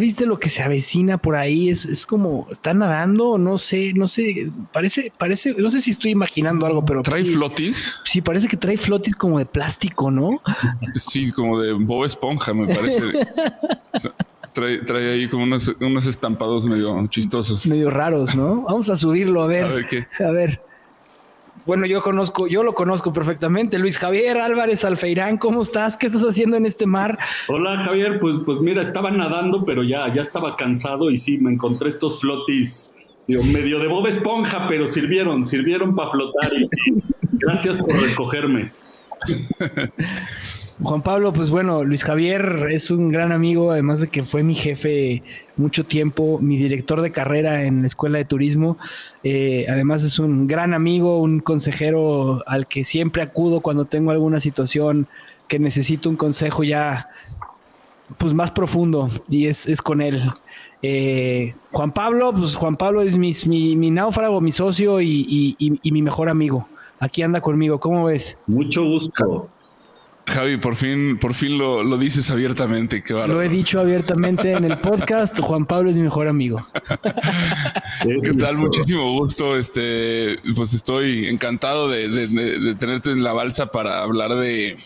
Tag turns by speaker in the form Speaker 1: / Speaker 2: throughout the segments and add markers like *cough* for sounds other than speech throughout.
Speaker 1: ¿Ya viste lo que se avecina por ahí? Es, es como, ¿está nadando? No sé, no sé, parece, parece, no sé si estoy imaginando algo, pero
Speaker 2: ¿Trae
Speaker 1: sí,
Speaker 2: flotis?
Speaker 1: sí, parece que trae flotis como de plástico, ¿no?
Speaker 2: Sí, como de Bob Esponja, me parece. O *laughs* sea, trae, trae ahí como unos, unos estampados medio chistosos.
Speaker 1: Medio raros, ¿no? Vamos a subirlo, a ver.
Speaker 2: A ver qué.
Speaker 1: A ver. Bueno, yo conozco, yo lo conozco perfectamente. Luis Javier Álvarez Alfeirán, ¿cómo estás? ¿Qué estás haciendo en este mar?
Speaker 3: Hola Javier, pues, pues mira, estaba nadando, pero ya, ya estaba cansado y sí, me encontré estos flotis, digo, medio de Bob Esponja, pero sirvieron, sirvieron para flotar. Y, gracias por recogerme. *laughs*
Speaker 1: Juan Pablo, pues bueno, Luis Javier es un gran amigo, además de que fue mi jefe mucho tiempo, mi director de carrera en la escuela de turismo. Eh, además es un gran amigo, un consejero al que siempre acudo cuando tengo alguna situación que necesito un consejo ya pues más profundo y es, es con él. Eh, Juan Pablo, pues Juan Pablo es mi, náufrago, mi socio y- y mi mejor amigo. Aquí anda conmigo, ¿cómo ves?
Speaker 3: Mucho gusto.
Speaker 2: Javi, por fin, por fin lo, lo dices abiertamente. Qué bárbaro.
Speaker 1: Lo he dicho abiertamente en el podcast. Juan Pablo es mi mejor amigo. *laughs*
Speaker 2: ¿Qué tal? Muchísimo gusto. Este, pues estoy encantado de, de- de- de tenerte en la balsa para hablar de,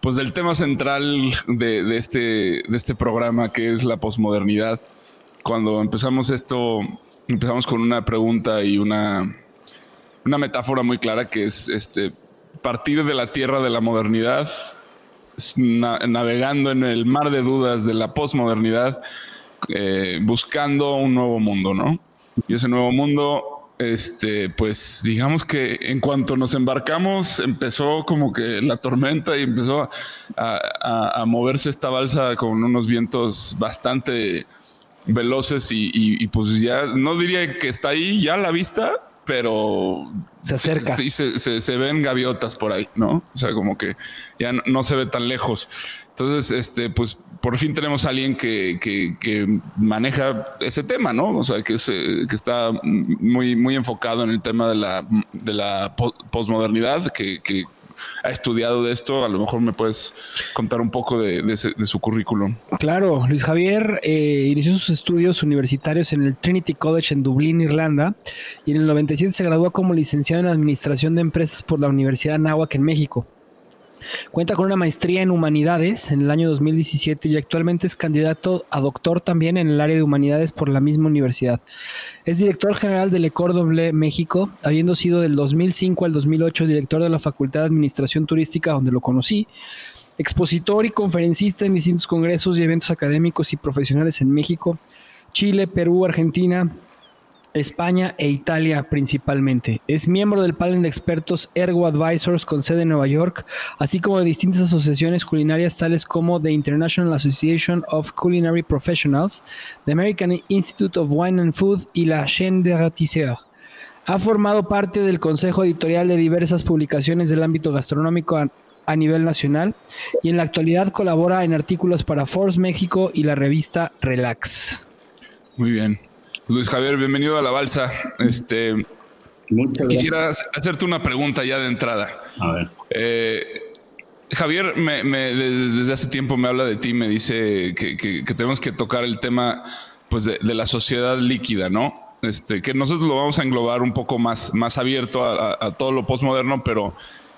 Speaker 2: pues del tema central de, de este, de este programa que es la posmodernidad. Cuando empezamos esto, empezamos con una pregunta y una, una metáfora muy clara que es este partir de la tierra de la modernidad, na- navegando en el mar de dudas de la posmodernidad, eh, buscando un nuevo mundo, ¿no? Y ese nuevo mundo, este, pues digamos que en cuanto nos embarcamos, empezó como que la tormenta y empezó a, moverse esta balsa con unos vientos bastante veloces y, pues ya no diría que está ahí ya a la vista, pero
Speaker 1: Se acerca.
Speaker 2: Sí, se, se- se ven gaviotas por ahí, ¿no? O sea, como que ya no, no se ve tan lejos. Entonces, este, pues por fin tenemos a alguien que, que- que maneja ese tema, ¿no? O sea, que, se- que está muy, muy enfocado en el tema de la, de la po- posmodernidad, que, que ha estudiado de esto. A lo mejor me puedes contar un poco de, su currículum.
Speaker 1: Claro, Luis Javier eh, inició sus estudios universitarios en el Trinity College en Dublín, Irlanda, y en el 97 se graduó como licenciado en Administración de Empresas por la Universidad de en México. Cuenta con una maestría en Humanidades en el año 2017 y actualmente es candidato a doctor también en el área de Humanidades por la misma universidad. Es director general del Doble México, habiendo sido del 2005 al 2008 director de la Facultad de Administración Turística, donde lo conocí, expositor y conferencista en distintos congresos y eventos académicos y profesionales en México, Chile, Perú, Argentina, España e Italia principalmente. Es miembro del panel de expertos Ergo Advisors con sede en Nueva York, así como de distintas asociaciones culinarias tales como the International Association of Culinary Professionals, the American Institute of Wine and Food y la Chaîne des Ratisseurs. Ha formado parte del consejo editorial de diversas publicaciones del ámbito gastronómico a, nivel nacional y en la actualidad colabora en artículos para Force México y la revista Relax.
Speaker 2: Muy bien. Luis Javier, bienvenido a la balsa. Este, quisiera hacerte una pregunta ya de entrada.
Speaker 3: A ver.
Speaker 2: Eh, Javier me, me- de- desde hace tiempo me habla de ti, me dice que, que- que tenemos que tocar el tema pues, de, de la sociedad líquida, ¿no? Este, que nosotros lo vamos a englobar un poco más, más abierto a, a- a todo lo postmoderno, pero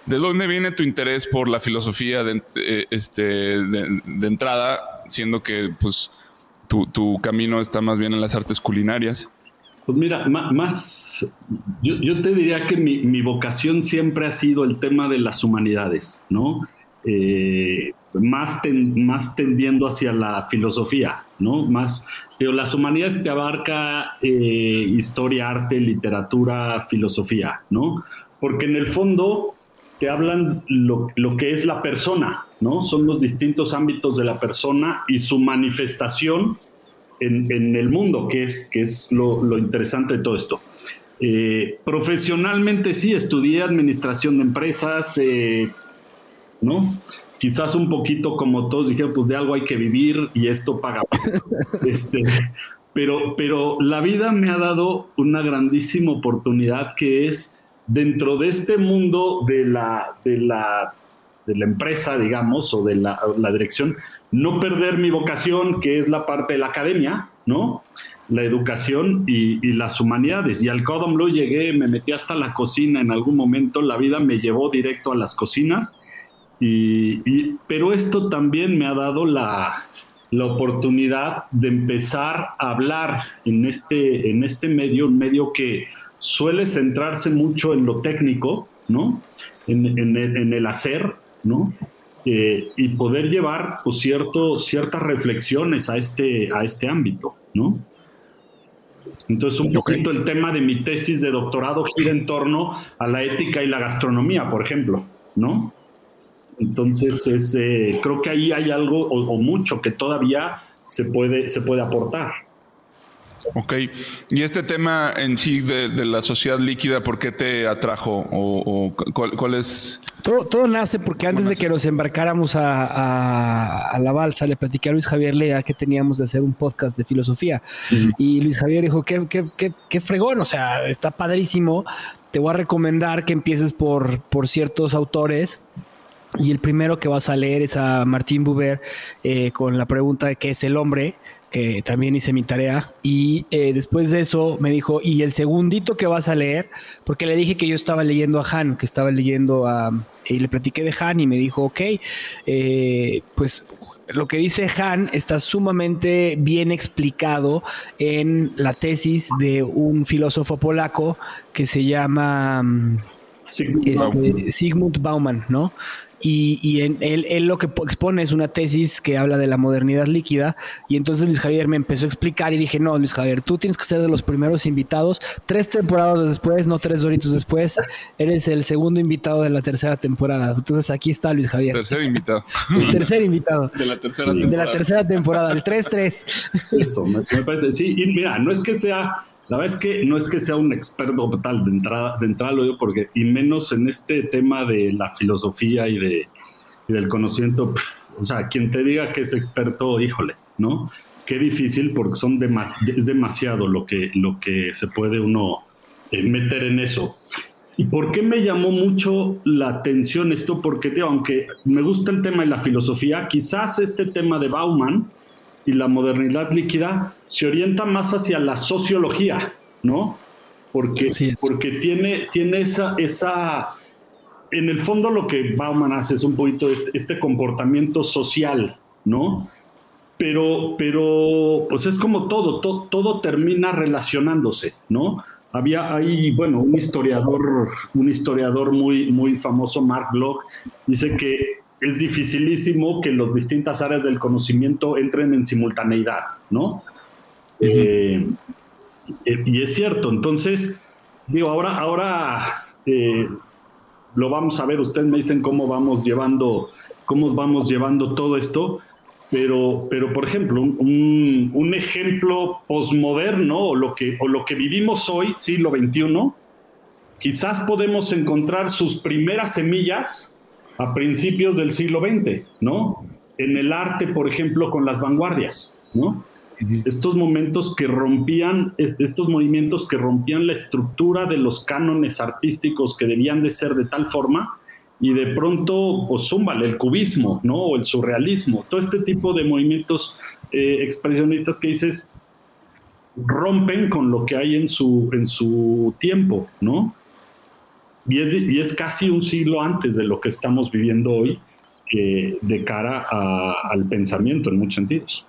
Speaker 2: ¿de dónde viene tu interés por la filosofía de, eh, este, de, de entrada, siendo que pues, tu, tu camino está más bien en las artes culinarias?
Speaker 3: Pues mira, más, yo, te diría que mi, mi vocación siempre ha sido el tema de las humanidades, ¿no? Eh, más, más tendiendo hacia la filosofía, ¿no? Más, pero las humanidades te abarca eh, historia, arte, literatura, filosofía, ¿no? Porque en el fondo te hablan lo, lo que es la persona, ¿no? Son los distintos ámbitos de la persona y su manifestación en, en el mundo, que es, que es lo, lo interesante de todo esto. Eh, profesionalmente sí, estudié administración de empresas, eh, ¿no? Quizás un poquito como todos dijeron, pues de algo hay que vivir y esto paga. *laughs* este, pero, pero la vida me ha dado una grandísima oportunidad que es dentro de este mundo de la, de la, de la empresa, digamos, o de la, la dirección, no perder mi vocación, que es la parte de la academia, ¿no? La educación y, y las humanidades. Y al Cordon Bleu llegué, me metí hasta la cocina en algún momento, la vida me llevó directo a las cocinas, y, y- pero esto también me ha dado la, la oportunidad de empezar a hablar en este, en este medio, un medio que suele centrarse mucho en lo técnico, ¿no? En, en el, en el hacer, ¿no? Eh, y poder llevar pues, cierto, ciertas reflexiones a este, a este ámbito, ¿no? Entonces, un poquito el tema de mi tesis de doctorado gira en torno a la ética y la gastronomía, por ejemplo, ¿no? Entonces, es, eh, creo que ahí hay algo o, o mucho que todavía se puede, se puede aportar.
Speaker 2: Ok. Y este tema en sí de, de la sociedad líquida, ¿por qué te atrajo? ¿O, o cuál, cuál es?
Speaker 1: Todo, todo nace porque antes de que nos embarcáramos a, a- a la balsa, le platiqué a Luis Javier Lea que teníamos de hacer un podcast de filosofía. Y Luis Javier dijo, qué, qué, qué, qué fregón, o sea, está padrísimo. Te voy a recomendar que empieces por, por ciertos autores. Y el primero que vas a leer es a Martín Buber eh, con la pregunta de qué es el hombre, que también hice mi tarea. Y eh, después de eso me dijo, y el segundito que vas a leer, porque le dije que yo estaba leyendo a Han, que estaba leyendo a... Y le platiqué de Han y me dijo, ok, eh, pues lo que dice Han está sumamente bien explicado en la tesis de un filósofo polaco que se llama... mm,
Speaker 3: Sí,
Speaker 1: este, Sigmund Bauman, ¿no? Y, y en- él, él lo que po- expone es una tesis que habla de la modernidad líquida. Y entonces Luis Javier me empezó a explicar y dije, no, Luis Javier, tú tienes que ser de los primeros invitados. Tres temporadas después, no tres doritos después, eres el segundo invitado de la tercera temporada. Entonces aquí está Luis Javier,
Speaker 2: Tercer invitado.
Speaker 1: el tercer invitado
Speaker 2: De la tercera
Speaker 1: de
Speaker 2: temporada.
Speaker 1: la tercera temporada, el 3-3.
Speaker 3: Eso, me, me parece. Sí, y mira, no es que sea, la verdad es que no es que sea un experto tal de entrada, de entrada lo digo porque, y menos en este tema de la filosofía y, de, y del conocimiento, o sea, quien te diga que es experto, híjole, ¿no? Qué difícil porque son demas- es demasiado lo que, lo que se puede uno eh, meter en eso. ¿Y por qué me llamó mucho la atención esto? Porque, digo, aunque me gusta el tema de la filosofía, quizás este tema de Bauman, y la modernidad líquida se orienta más hacia la sociología, ¿no? Porque, porque tiene, tiene esa, esa, en el fondo lo que Bauman hace es un poquito es- este comportamiento social, ¿no? Pero, pero, pues es como todo, to- todo termina relacionándose, ¿no? Había ahí, bueno, un historiador, un historiador muy, muy famoso, Mark Bloch, dice que es dificilísimo que las distintas áreas del conocimiento entren en simultaneidad, ¿no? Eh, Eh, y es cierto, entonces, digo, ahora, ahora eh, lo vamos a ver, ustedes me dicen cómo vamos llevando, cómo vamos llevando todo esto, pero, pero por ejemplo, un, un ejemplo posmoderno o lo, que, o lo que vivimos hoy, siglo XXI, quizás podemos encontrar sus primeras semillas a principios del siglo XX, ¿no? En el arte, por ejemplo, con las vanguardias, ¿no? Estos momentos que rompían, estos movimientos que rompían la estructura de los cánones artísticos que debían de ser de tal forma, y de pronto, pues zúmbale, el cubismo, ¿no? O el surrealismo, todo este tipo de movimientos eh, expresionistas que dices rompen con lo que hay en su, en su tiempo, ¿no? Y es, y es casi un siglo antes de lo que estamos viviendo hoy eh, de cara al pensamiento en muchos sentidos.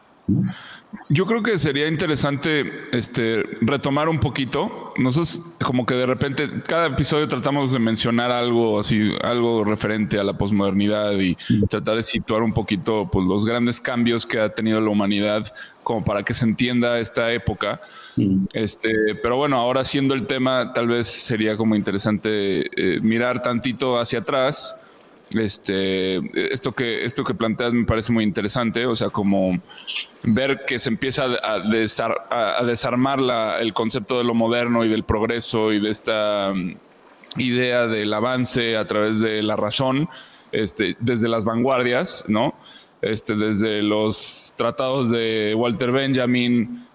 Speaker 2: Yo creo que sería interesante este, retomar un poquito. Nosotros como que de repente cada episodio tratamos de mencionar algo así, algo referente a la posmodernidad y tratar de situar un poquito pues, los grandes cambios que ha tenido la humanidad como para que se entienda esta época. Este, pero bueno, ahora siendo el tema, tal vez sería como interesante eh, mirar tantito hacia atrás este, esto que, esto que planteas me parece muy interesante, o sea, como ver que se empieza a, desarmar el concepto de lo moderno y del progreso y de esta mm, idea del avance a través de la razón, este, desde las vanguardias, ¿no? Este, desde los tratados de Walter Benjamin,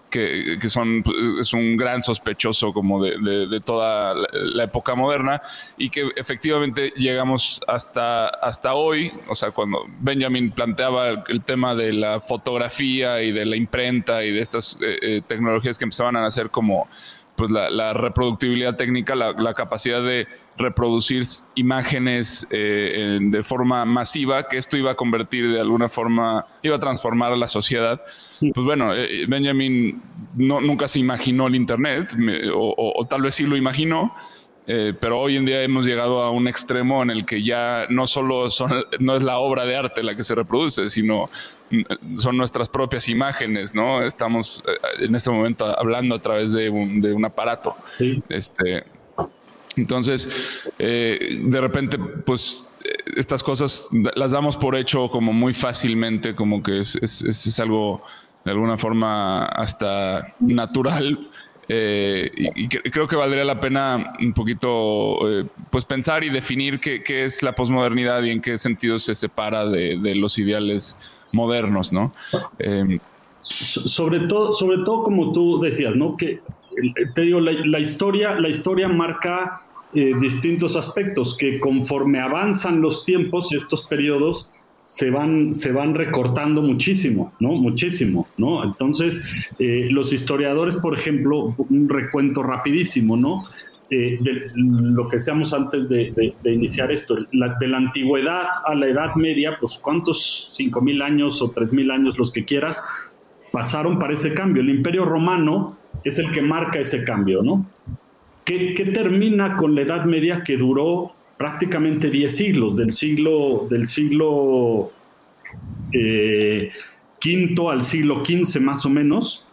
Speaker 2: que, son, es un gran sospechoso como de, toda la, época moderna y que efectivamente llegamos hasta, hasta hoy, o sea, cuando Benjamin planteaba el, tema de la fotografía y de la imprenta y de estas eh, eh, tecnologías que empezaban a nacer como pues la, reproductibilidad técnica, la, capacidad de reproducir imágenes eh, de forma masiva, que esto iba a convertir de alguna forma, iba a transformar a la sociedad. Pues bueno, eh, Benjamin no, nunca se imaginó el Internet, o, tal vez sí lo imaginó, eh, pero hoy en día hemos llegado a un extremo en el que ya no solo son, no es la obra de arte la que se reproduce, sino mm, son nuestras propias imágenes, ¿no? Estamos eh, en este momento hablando a través de un, de un aparato. Este, entonces, de repente, pues estas cosas las damos por hecho como muy fácilmente, como que es, es, es algo de alguna forma hasta natural. Eh, y, creo que valdría la pena un poquito eh, pues pensar y definir qué, es la posmodernidad y en qué sentido se separa de, los ideales modernos, ¿no?
Speaker 3: Em, sobre todo, sobre todo como tú decías, ¿no? Que te digo, la, historia, la historia marca eh, distintos aspectos que conforme avanzan los tiempos, estos periodos, se van, se van recortando muchísimo, ¿no? Muchísimo, ¿no? Entonces, eh, los historiadores, por ejemplo, un recuento rapidísimo, ¿no? Eh, de lo que decíamos antes de, iniciar esto, de la antigüedad a la Edad Media, pues cuántos, cinco mil años o tres mil años, los que quieras, pasaron para ese cambio. El Imperio Romano es el que marca ese cambio, ¿no? ¿Qué, qué termina con la Edad Media que duró prácticamente 10 siglos, del siglo, del siglo eh, quinto al siglo XV más o menos.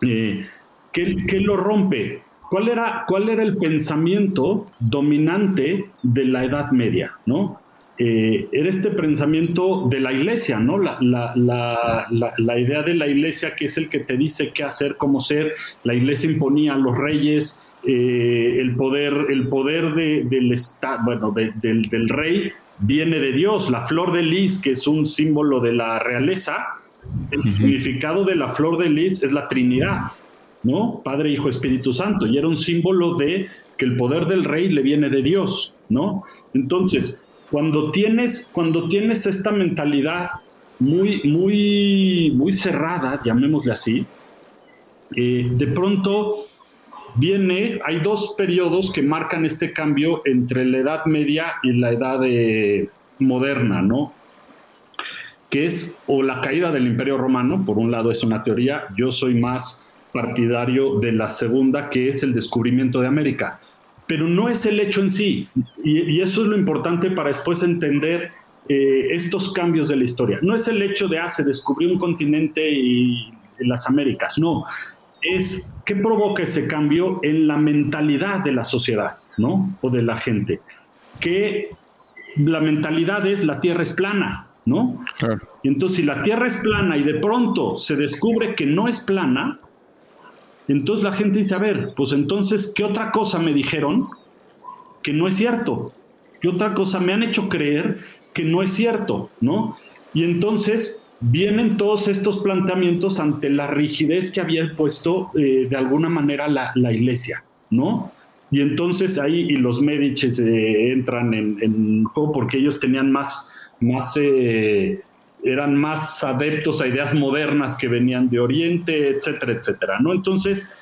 Speaker 3: Eh, ¿qué, lo rompe? ¿Cuál era, ¿Cuál era el pensamiento dominante de la Edad Media? ¿no? Eh, era este pensamiento de la iglesia, ¿no? La, la, idea de la iglesia que es el que te dice qué hacer, cómo ser. La iglesia imponía a los reyes, eh, el poder, el poder del, estado, bueno, del, rey viene de Dios. La flor de lis, que es un símbolo de la realeza, el significado de la flor de lis es la Trinidad, ¿no? Padre, Hijo, Espíritu Santo. Y era un símbolo de que el poder del rey le viene de Dios, ¿no? Entonces, cuando tienes, cuando tienes esta mentalidad muy, muy, muy cerrada, llamémosle así, eh, de pronto viene, hay dos periodos que marcan este cambio entre la Edad Media y la Edad eh, moderna, ¿no? Que es o la caída del Imperio Romano, por un lado es una teoría, yo soy más partidario de la segunda, que es el descubrimiento de América. Pero no es el hecho en sí, y, eso es lo importante para después entender eh, estos cambios de la historia. No es el hecho de, ah, se descubrió un continente y las Américas, no es qué provoca ese cambio en la mentalidad de la sociedad, ¿no? O de la gente. Que la mentalidad es la Tierra es plana, ¿no? Y entonces si la Tierra es plana y de pronto se descubre que no es plana, entonces la gente dice, a ver, pues entonces, ¿qué otra cosa me dijeron que no es cierto? ¿Qué otra cosa me han hecho creer que no es cierto, ¿no? Y entonces vienen todos estos planteamientos ante la rigidez que había puesto eh, de alguna manera la, iglesia, ¿no? Y entonces ahí y los médices eh, entran en, juego porque ellos tenían más, más eh, eran más adeptos a ideas modernas que venían de Oriente, etcétera, etcétera, ¿no? Entonces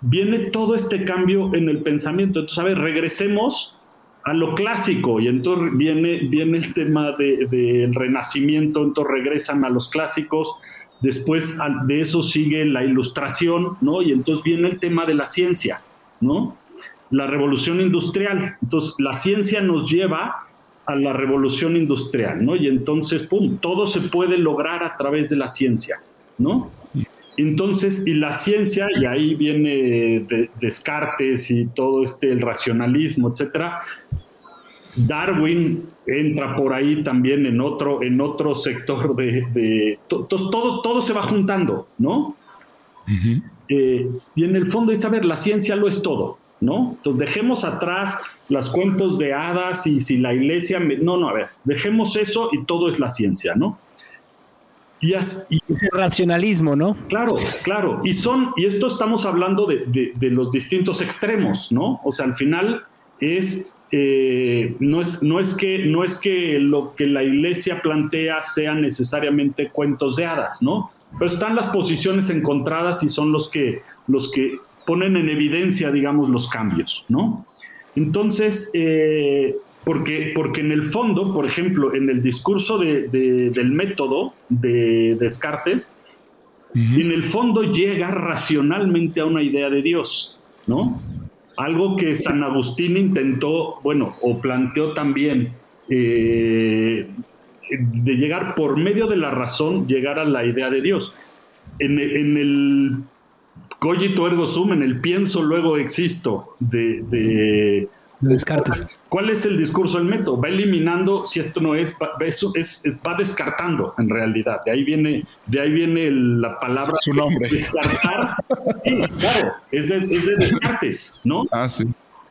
Speaker 3: viene todo este cambio en el pensamiento. Entonces, a ver, regresemos a lo clásico y entonces viene, viene el tema del renacimiento, entonces regresan a los clásicos, después de eso sigue la ilustración, ¿no? Y entonces viene el tema de la ciencia, ¿no? La revolución industrial. Entonces la ciencia nos lleva a la revolución industrial, ¿no? Y entonces, ¡pum!, todo se puede lograr a través de la ciencia, ¿no? Entonces, y la ciencia, y ahí viene Descartes y todo este, el racionalismo, etcétera. Darwin entra por ahí también en otro, en otro sector de, todo, todo se va juntando, ¿no? Eh, y en el fondo es, a ver, la ciencia lo es todo, ¿no? Entonces dejemos atrás los cuentos de hadas y si la iglesia, no, no, a ver, dejemos eso y todo es la ciencia, ¿no?
Speaker 1: Y, ese racionalismo, ¿no?
Speaker 3: Claro, claro. Y son, y esto estamos hablando de, los distintos extremos, ¿no? O sea, al final es, eh, no es, no es que, no es que lo que la iglesia plantea sean necesariamente cuentos de hadas, ¿no? Pero están las posiciones encontradas y son los que, los que ponen en evidencia, digamos, los cambios, ¿no? Entonces, eh, porque, porque en el fondo, por ejemplo, en el discurso del método de Descartes, en el fondo llega racionalmente a una idea de Dios, ¿no? Algo que San Agustín intentó, bueno, o planteó también, eh, de llegar por medio de la razón, llegar a la idea de Dios. En, en el cogito ergo sum, en el pienso luego existo de
Speaker 1: Descartes.
Speaker 3: ¿Cuál es el discurso del método? Va eliminando si esto no es, va, eso es, va descartando en realidad. De ahí viene, de ahí viene la palabra
Speaker 2: su nombre.
Speaker 3: Descartar. claro, es de, es de, Descartes, ¿no?
Speaker 2: Ah, sí.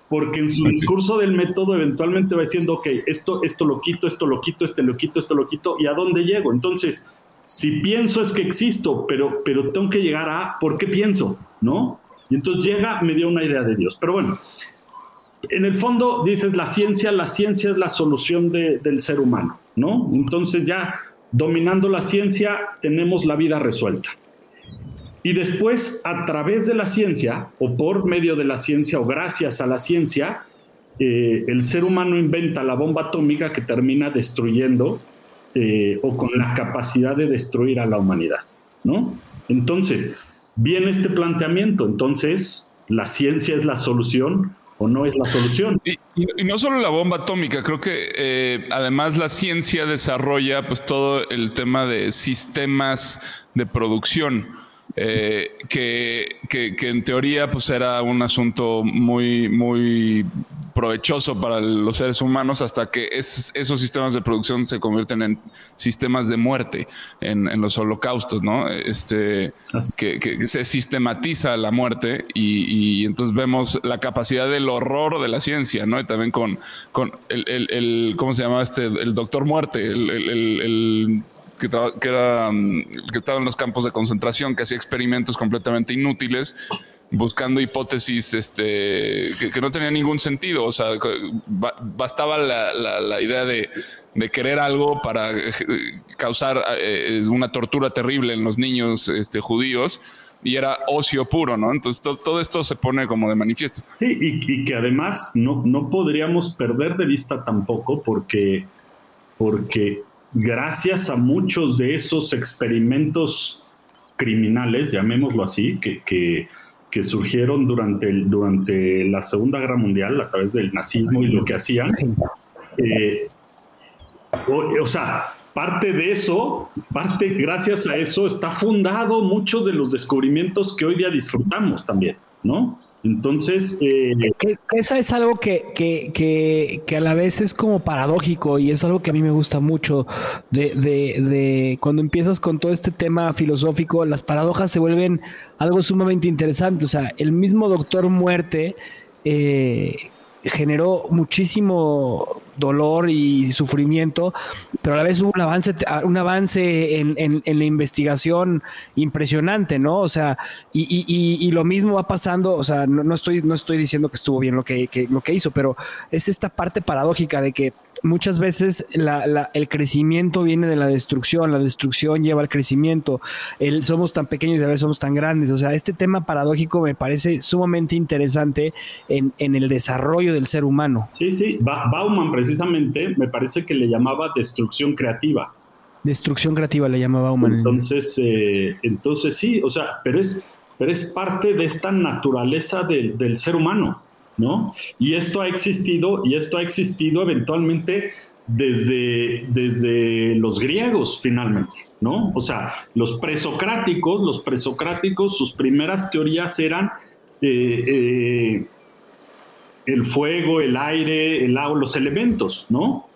Speaker 3: Porque en su discurso del método eventualmente va diciendo, ok, esto, esto lo quito, esto lo quito, este lo quito, esto lo quito, ¿y a dónde llego? Entonces, si pienso es que existo, pero, pero tengo que llegar a por qué pienso, ¿no? Y entonces llega, me dio una idea de Dios. Pero bueno, en el fondo dices la ciencia, la ciencia es la solución del ser humano, ¿no? Entonces ya dominando la ciencia tenemos la vida resuelta. Y después, a través de la ciencia, o por medio de la ciencia, o gracias a la ciencia, eh, el ser humano inventa la bomba atómica que termina destruyendo eh, o con la capacidad de destruir a la humanidad, ¿no? Entonces, viene este planteamiento, entonces, la ciencia es la solución, o no es la solución.
Speaker 2: Y, no solo la bomba atómica, creo que eh, además la ciencia desarrolla pues todo el tema de sistemas de producción. Eh, que, que, que, en teoría pues era un asunto muy, muy provechoso para los seres humanos hasta que esos sistemas de producción se convierten en sistemas de muerte en, los holocaustos, ¿no? Este, que, se sistematiza la muerte y, entonces vemos la capacidad del horror de la ciencia, ¿no? Y también con, con el, ¿cómo se llama este? El doctor muerte, el, que, que, era, que estaba en los campos de concentración, que hacía experimentos completamente inútiles buscando hipótesis este, que, no tenía ningún sentido. O sea, bastaba la, idea de, querer algo para eh, causar eh, una tortura terrible en los niños este, judíos y era ocio puro, ¿no? Entonces todo esto se pone como de manifiesto.
Speaker 3: Sí, y, que además no, no podríamos perder de vista tampoco porque, porque gracias a muchos de esos experimentos criminales, llamémoslo así, que, que que surgieron durante, el, durante la Segunda Guerra Mundial a través del nazismo y lo que hacían. Eh, o, sea, parte de eso, parte gracias a eso está fundado muchos de los descubrimientos que hoy día disfrutamos también, ¿no? Entonces... Eh,
Speaker 1: esa es algo que, que, que, a la vez es como paradójico y es algo que a mí me gusta mucho de, de, cuando empiezas con todo este tema filosófico, las paradojas se vuelven algo sumamente interesante. O sea, el mismo doctor muerte... Eh, generó muchísimo dolor y sufrimiento, pero a la vez hubo un avance, un avance en, la investigación impresionante, ¿no? O sea, y, lo mismo va pasando, o sea, no, estoy, no estoy diciendo que estuvo bien lo que, lo que hizo, pero es esta parte paradójica de que muchas veces el crecimiento viene de la destrucción, la destrucción lleva al crecimiento, somos tan pequeños y a veces somos tan grandes, o sea, este tema paradójico me parece sumamente interesante en, el desarrollo del ser humano.
Speaker 3: Sí, sí, Bauman precisamente me parece que le llamaba destrucción creativa.
Speaker 1: Destrucción creativa le llamaba Bauman.
Speaker 3: Entonces, eh, entonces sí, o sea, pero es, pero es parte de esta naturaleza del ser humano. ¿no? Y esto ha existido, y esto ha existido eventualmente desde, desde los griegos finalmente, ¿no? O sea, los presocráticos, los presocráticos, sus primeras teorías eran eh, eh, el fuego, el aire, el agua, los elementos, ¿no?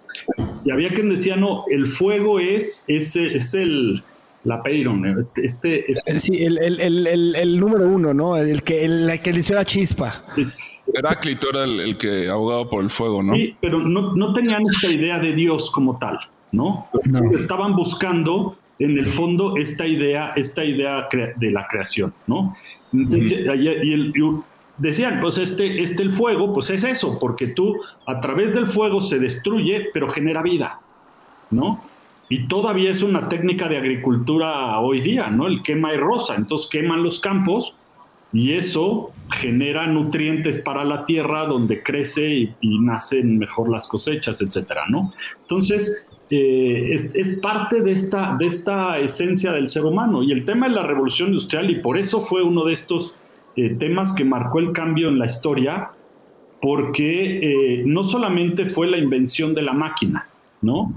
Speaker 3: Y había quien decía, no, el fuego es, es, es el, la Peyron, este, este,
Speaker 1: este Sí, el, el, el, número uno, ¿no? El que, el, que le hizo la chispa.
Speaker 2: Heráclito era el, que abogaba por el fuego, ¿no?
Speaker 3: Sí, pero no, no, tenían esta idea de Dios como tal, ¿no? Estaban buscando, en el fondo, esta idea, esta idea de la creación, ¿no? Entonces, y, decían, pues este, este el fuego, pues es eso, porque tú a través del fuego se destruye, pero genera vida, ¿no? Y todavía es una técnica de agricultura hoy día, ¿no? El quema y rosa. Entonces queman los campos y eso genera nutrientes para la tierra donde crece y, nacen mejor las cosechas, etcétera, ¿no? Entonces, eh, es, parte de esta, de esta esencia del ser humano. Y el tema de la revolución industrial, y por eso fue uno de estos eh, temas que marcó el cambio en la historia, porque eh, no solamente fue la invención de la máquina, ¿no?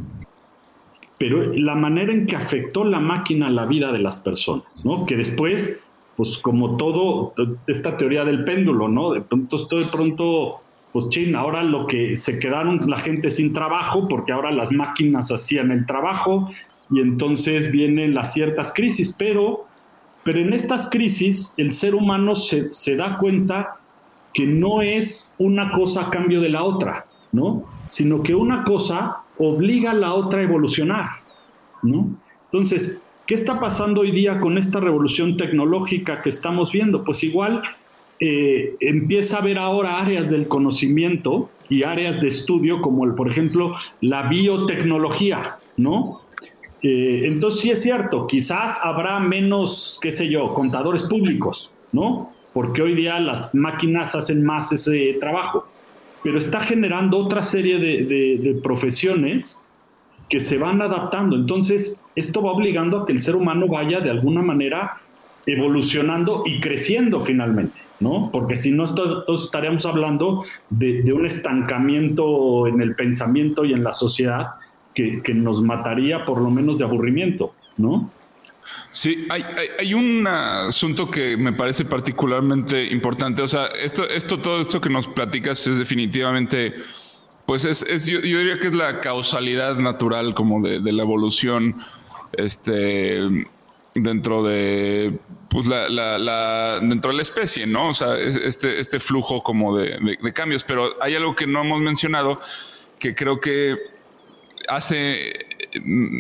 Speaker 3: Pero la manera en que afectó la máquina la vida de las personas, ¿no? Que después pues como todo, esta teoría del péndulo, ¿no? De pronto, de pronto, pues chin, ahora lo que se quedaron la gente sin trabajo, porque ahora las máquinas hacían el trabajo y entonces vienen las ciertas crisis, pero, pero en estas crisis el ser humano se, se da cuenta que no es una cosa a cambio de la otra, ¿no? Sino que una cosa obliga a la otra a evolucionar, ¿no? Entonces, ¿Qué está pasando hoy día con esta revolución tecnológica que estamos viendo? Pues igual eh, empieza a haber ahora áreas del conocimiento y áreas de estudio como el, por ejemplo, la biotecnología, ¿no? Eh, entonces sí es cierto, quizás habrá menos, qué sé yo, contadores públicos, ¿no? Porque hoy día las máquinas hacen más ese trabajo, pero está generando otra serie de profesiones que se van adaptando. Entonces, esto va obligando a que el ser humano vaya de alguna manera evolucionando y creciendo finalmente, ¿no? Porque si no, todos estaríamos hablando de, un estancamiento en el pensamiento y en la sociedad que, nos mataría por lo menos de aburrimiento, ¿no?
Speaker 2: Sí, hay, hay, un asunto que me parece particularmente importante. O sea, esto, esto, todo esto que nos platicas es definitivamente pues es, yo, diría que es la causalidad natural como de, la evolución este, dentro de pues la, dentro de la especie, ¿no? O sea, este, este flujo como de, cambios. Pero hay algo que no hemos mencionado que creo que hace,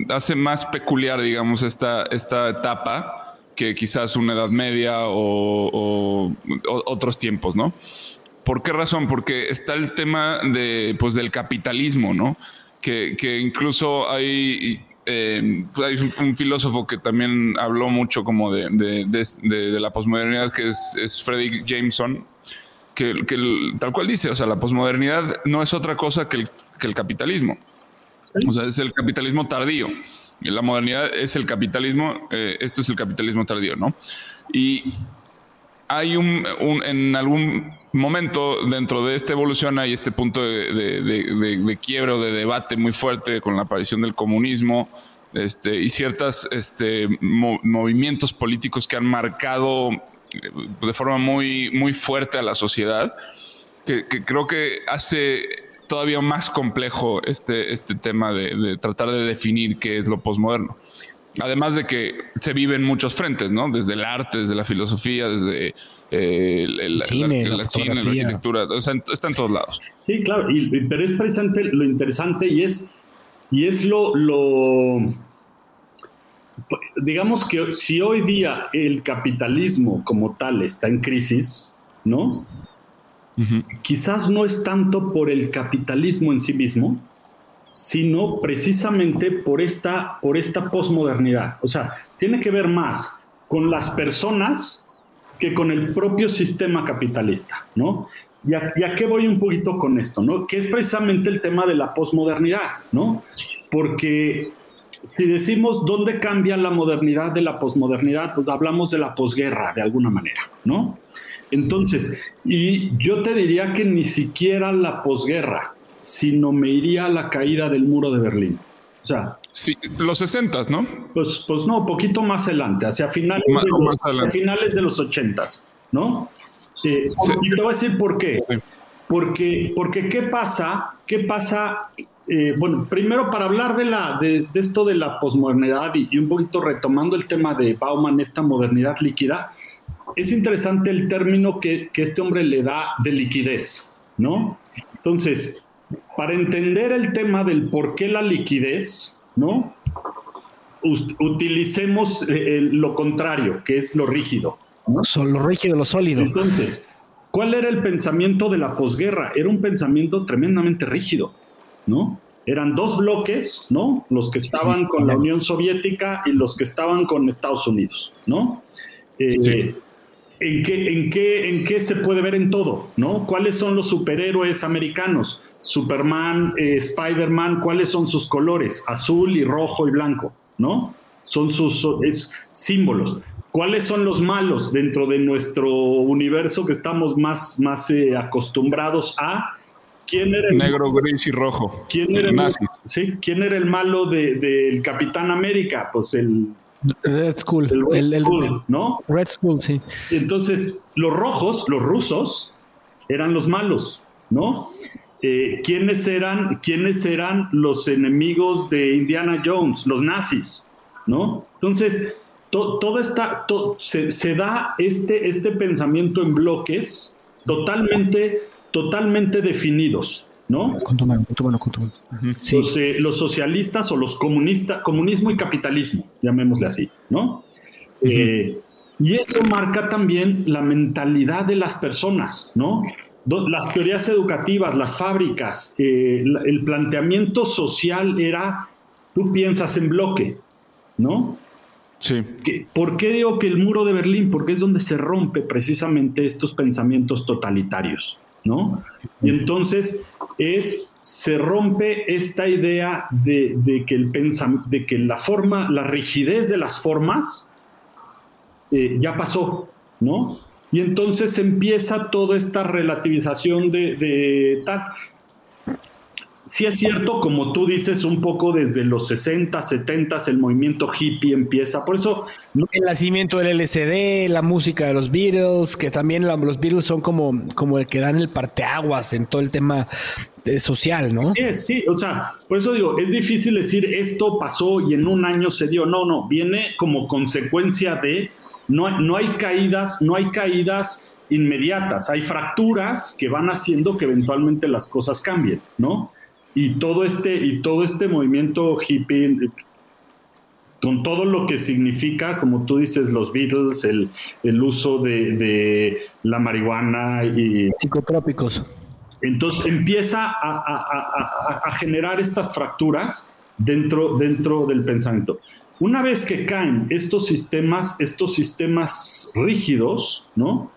Speaker 2: hace más peculiar, digamos, esta, esta etapa que quizás una edad media o otros tiempos, ¿no? ¿Por qué razón? Porque está el tema de, pues, del capitalismo, ¿no? Que, incluso hay, eh, hay un filósofo que también habló mucho como de, de, la posmodernidad, que es, es Jameson, que, tal cual dice, o sea, la posmodernidad no es otra cosa que el, que el capitalismo. O sea, es el capitalismo tardío. La modernidad es el capitalismo, eh, esto es el capitalismo tardío, ¿no? Y hay un, en algún momento dentro de esta evolución hay este punto de, de, de, quiebre o de debate muy fuerte con la aparición del comunismo, este, y ciertos este, movimientos políticos que han marcado eh, de forma muy, muy fuerte a la sociedad, que, creo que hace todavía más complejo este, este tema de, tratar de definir qué es lo posmoderno. Además de que se vive en muchos frentes, ¿no? Desde el arte, desde la filosofía, desde eh, el, cine, la, arquitectura, o sea, está en todos lados.
Speaker 3: Sí, claro, pero es precisamente lo interesante y es, y es lo, lo, digamos que si hoy día el capitalismo como tal está en crisis, ¿no? Quizás no es tanto por el capitalismo en sí mismo, sino precisamente por esta, por esta posmodernidad. O sea, tiene que ver más con las personas que con el propio sistema capitalista, ¿no? ¿Y a, qué voy un poquito con esto, no? Que es precisamente el tema de la posmodernidad, ¿no? Porque si decimos dónde cambia la modernidad de la posmodernidad, pues hablamos de la posguerra de alguna manera, ¿no? Entonces, y yo te diría que ni siquiera la posguerra, sino me iría a la caída del muro de Berlín. O sea,
Speaker 2: sí, los 60, ¿no?
Speaker 3: Pues, pues no, poquito más adelante, hacia finales, de, los, finales de los 80, ¿no? Eh, y te voy a decir por qué. Porque, porque ¿qué pasa? ¿Qué pasa? Eh, bueno, primero para hablar de, la, de, esto de la posmodernidad y, y, un poquito retomando el tema de Bauman, esta modernidad líquida, es interesante el término que, que este hombre le da de liquidez, ¿no? Entonces, para entender el tema del por qué la liquidez, ¿no? utilicemos eh, lo contrario, que es lo rígido.
Speaker 1: ¿no? Lo rígido, lo sólido.
Speaker 3: Entonces, ¿cuál era el pensamiento de la posguerra? Era un pensamiento tremendamente rígido, ¿no? Eran dos bloques, ¿no? Los que estaban con la Unión Soviética y los que estaban con Estados Unidos, ¿no? Eh, ¿en, qué, en, qué, ¿En qué se puede ver en todo, ¿no? ¿Cuáles son los superhéroes americanos? Superman, eh, Spider-Man, ¿cuáles son sus colores? Azul y rojo y blanco, ¿no? Son sus símbolos. ¿Cuáles son los malos dentro de nuestro universo que estamos más, más eh, acostumbrados a?
Speaker 2: ¿Quién era el, Negro, gris y rojo.
Speaker 3: ¿Quién era el, ¿sí? ¿Quién era el malo del Capitán América? Pues el
Speaker 1: Red Skull.
Speaker 3: El Red Skull, ¿no?
Speaker 1: Red Skull, sí.
Speaker 3: Entonces, los rojos, los rusos, eran los malos, ¿no? Eh, ¿quiénes, eran, ¿quiénes eran los enemigos de Indiana Jones? Los nazis, ¿no? Entonces, todo está, se, da este, este pensamiento en bloques totalmente, totalmente definidos, ¿no? Eh, los, socialistas o los comunistas, comunismo y capitalismo, llamémosle así, ¿no? Eh, y eso marca también la mentalidad de las personas, ¿no? las teorías educativas, las fábricas, eh, el planteamiento social era, tú piensas en bloque, ¿no?
Speaker 2: Sí.
Speaker 3: ¿Por qué digo que el muro de Berlín? Porque es donde se rompe precisamente estos pensamientos totalitarios, ¿no? Y entonces es, se rompe esta idea de, que, el de que la forma, la rigidez de las formas eh, ya pasó, ¿no? Y entonces empieza toda esta relativización de, tal. Sí es cierto, como tú dices, un poco desde los 60, 70 el movimiento hippie empieza. Por eso...
Speaker 1: El nacimiento del LCD, la música de los Beatles, que también los Beatles son como, como el que dan el parteaguas en todo el tema social, ¿no?
Speaker 3: Sí, sí, o sea, por eso digo, es difícil decir esto pasó y en un año se dio. No, no, viene como consecuencia de no, hay caídas, no hay caídas inmediatas, hay fracturas que van haciendo que eventualmente las cosas cambien, ¿no? Y todo este, y todo este movimiento hippie, con todo lo que significa, como tú dices, los Beatles, el, uso de, la marihuana y...
Speaker 1: Psicotrópicos.
Speaker 3: Entonces empieza a, generar estas fracturas dentro, dentro del pensamiento. Una vez que caen estos sistemas, estos sistemas rígidos, ¿no?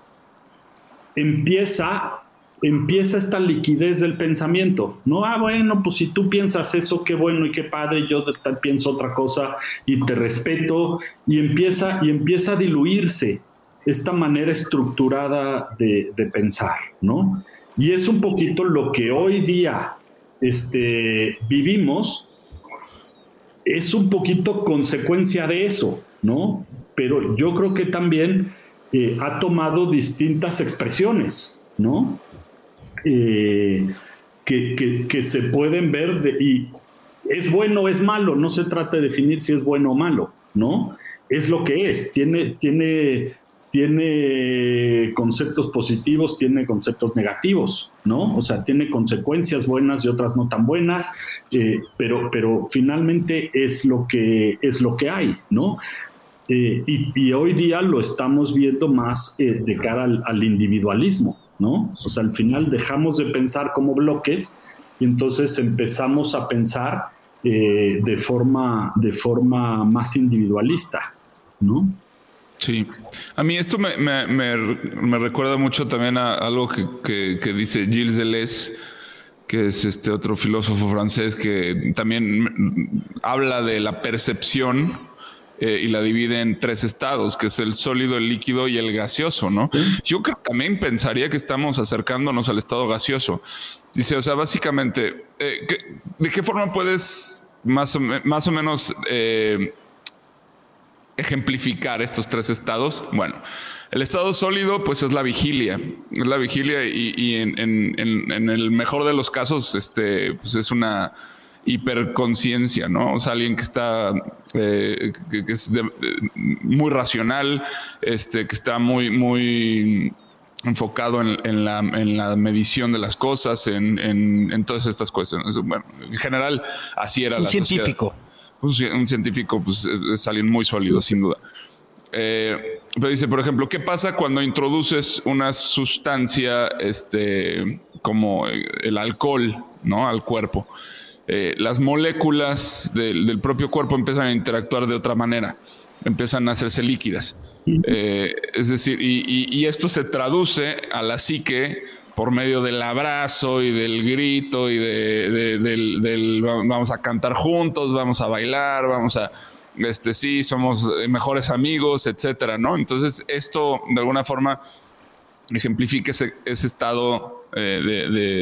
Speaker 3: Empieza, empieza esta liquidez del pensamiento. No, ah, bueno, pues si tú piensas eso, qué bueno y qué padre, yo pienso otra cosa y te respeto. Y empieza, y empieza a diluirse esta manera estructurada de, pensar, ¿no? Y es un poquito lo que hoy día este, vivimos es un poquito consecuencia de eso, ¿no? Pero yo creo que también eh, ha tomado distintas expresiones, ¿no? Eh, que, se pueden ver y es bueno o es malo, no se trata de definir si es bueno o malo, ¿no? Es lo que es, tiene, tiene, tiene conceptos positivos, tiene conceptos negativos, ¿no? O sea, tiene consecuencias buenas y otras no tan buenas, eh, pero, pero finalmente es lo que, es lo que hay, ¿no? Eh, y, hoy día lo estamos viendo más de cara al, individualismo, ¿no? O sea, al final dejamos de pensar como bloques y entonces empezamos a pensar eh, de, forma, de forma más individualista, ¿no?
Speaker 2: Sí, a mí esto me, me, recuerda mucho también a algo que, que dice Gilles Deleuze, que es este otro filósofo francés que también habla de la percepción eh, y la divide en tres estados, que es el sólido, el líquido y el gaseoso, ¿no? Yo creo, también pensaría que estamos acercándonos al estado gaseoso. Dice, o sea, básicamente, eh, ¿de qué forma puedes más o, más o menos eh, ejemplificar estos tres estados? Bueno, el estado sólido, pues es la vigilia, es la vigilia y, en, en, el mejor de los casos, este, pues es una hiperconciencia, ¿no? O sea, alguien que está, eh, que, es muy racional, este, que está muy, muy enfocado en, la, medición de las cosas, en, todas estas cuestiones. Bueno, en general, así era
Speaker 1: un
Speaker 2: la
Speaker 1: científico.
Speaker 2: Un, científico, pues, es alguien muy sólido, sin duda. Eh, pero dice, por ejemplo, ¿qué pasa cuando introduces una sustancia este, como el alcohol ¿no? al cuerpo? Eh, las moléculas del, propio cuerpo empiezan a interactuar de otra manera, empiezan a hacerse líquidas. Eh, es decir, y, esto se traduce a la psique por medio del abrazo y del grito y de, del, vamos a cantar juntos, vamos a bailar, vamos a, este sí, somos mejores amigos, etcétera, ¿no? Entonces, esto de alguna forma ejemplifica ese, ese estado eh,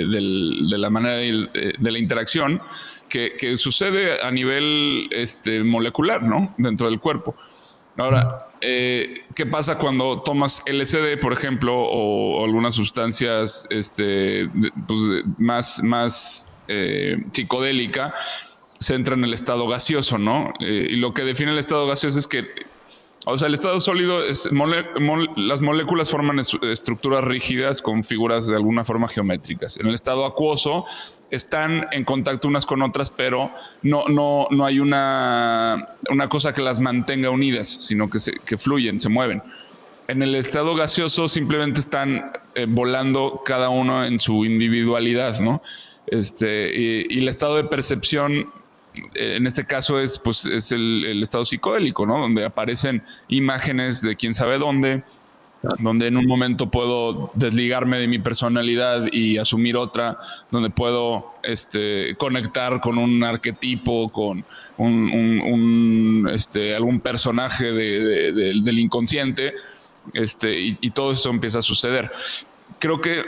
Speaker 2: de, la manera de, la interacción que, sucede a nivel este, molecular, ¿no? Dentro del cuerpo. Ahora, eh, ¿qué pasa cuando tomas LSD, por ejemplo, o, algunas sustancias este, pues, más, más eh, psicodélica? Se entra en el estado gaseoso, ¿no? y lo que define el estado gaseoso es que o sea, el estado sólido es las moléculas forman estructuras rígidas con figuras de alguna forma geométricas. En el estado acuoso están en contacto unas con otras, pero no, no, no hay una, una cosa que las mantenga unidas, sino que, se, que fluyen, se mueven. En el estado gaseoso simplemente están eh, volando cada uno en su individualidad, ¿no? Este, y el estado de percepción en este caso es, pues, es el, estado psicodélico, ¿no? Donde aparecen imágenes de quién sabe dónde, donde en un momento puedo desligarme de mi personalidad y asumir otra, donde puedo este, conectar con un arquetipo, con un, este, algún personaje del inconsciente, este, y, y, todo eso empieza a suceder. Creo que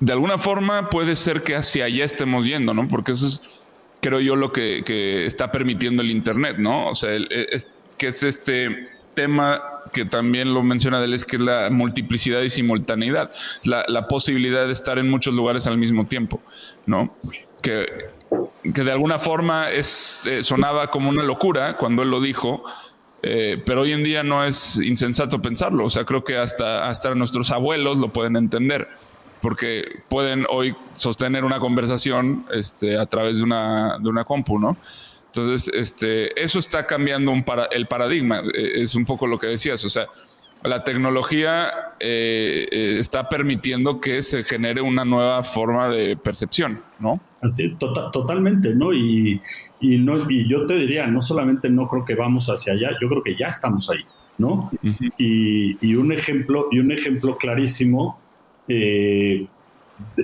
Speaker 2: de alguna forma puede ser que hacia allá estemos yendo, ¿no? Porque eso es creo yo, lo que, está permitiendo el Internet, ¿no? O sea, que es este tema que también lo menciona él, es que es la multiplicidad y simultaneidad, la, posibilidad de estar en muchos lugares al mismo tiempo, ¿no? Que, que de alguna forma es, eh, sonaba como una locura cuando él lo dijo, eh, pero hoy en día no es insensato pensarlo, o sea, creo que hasta, hasta nuestros abuelos lo pueden entender porque pueden hoy sostener una conversación este, a través de una, de una compu, ¿no? Entonces, este, eso está cambiando un para, el paradigma, e, es un poco lo que decías, o sea, la tecnología eh, eh, está permitiendo que se genere una nueva forma de percepción, ¿no?
Speaker 3: Así, tota-, totalmente, ¿no? Y, y, no, y yo te diría, no solamente no creo que vamos hacia allá, yo creo que ya estamos ahí, ¿no? y, y, un ejemplo, y un ejemplo clarísimo eh,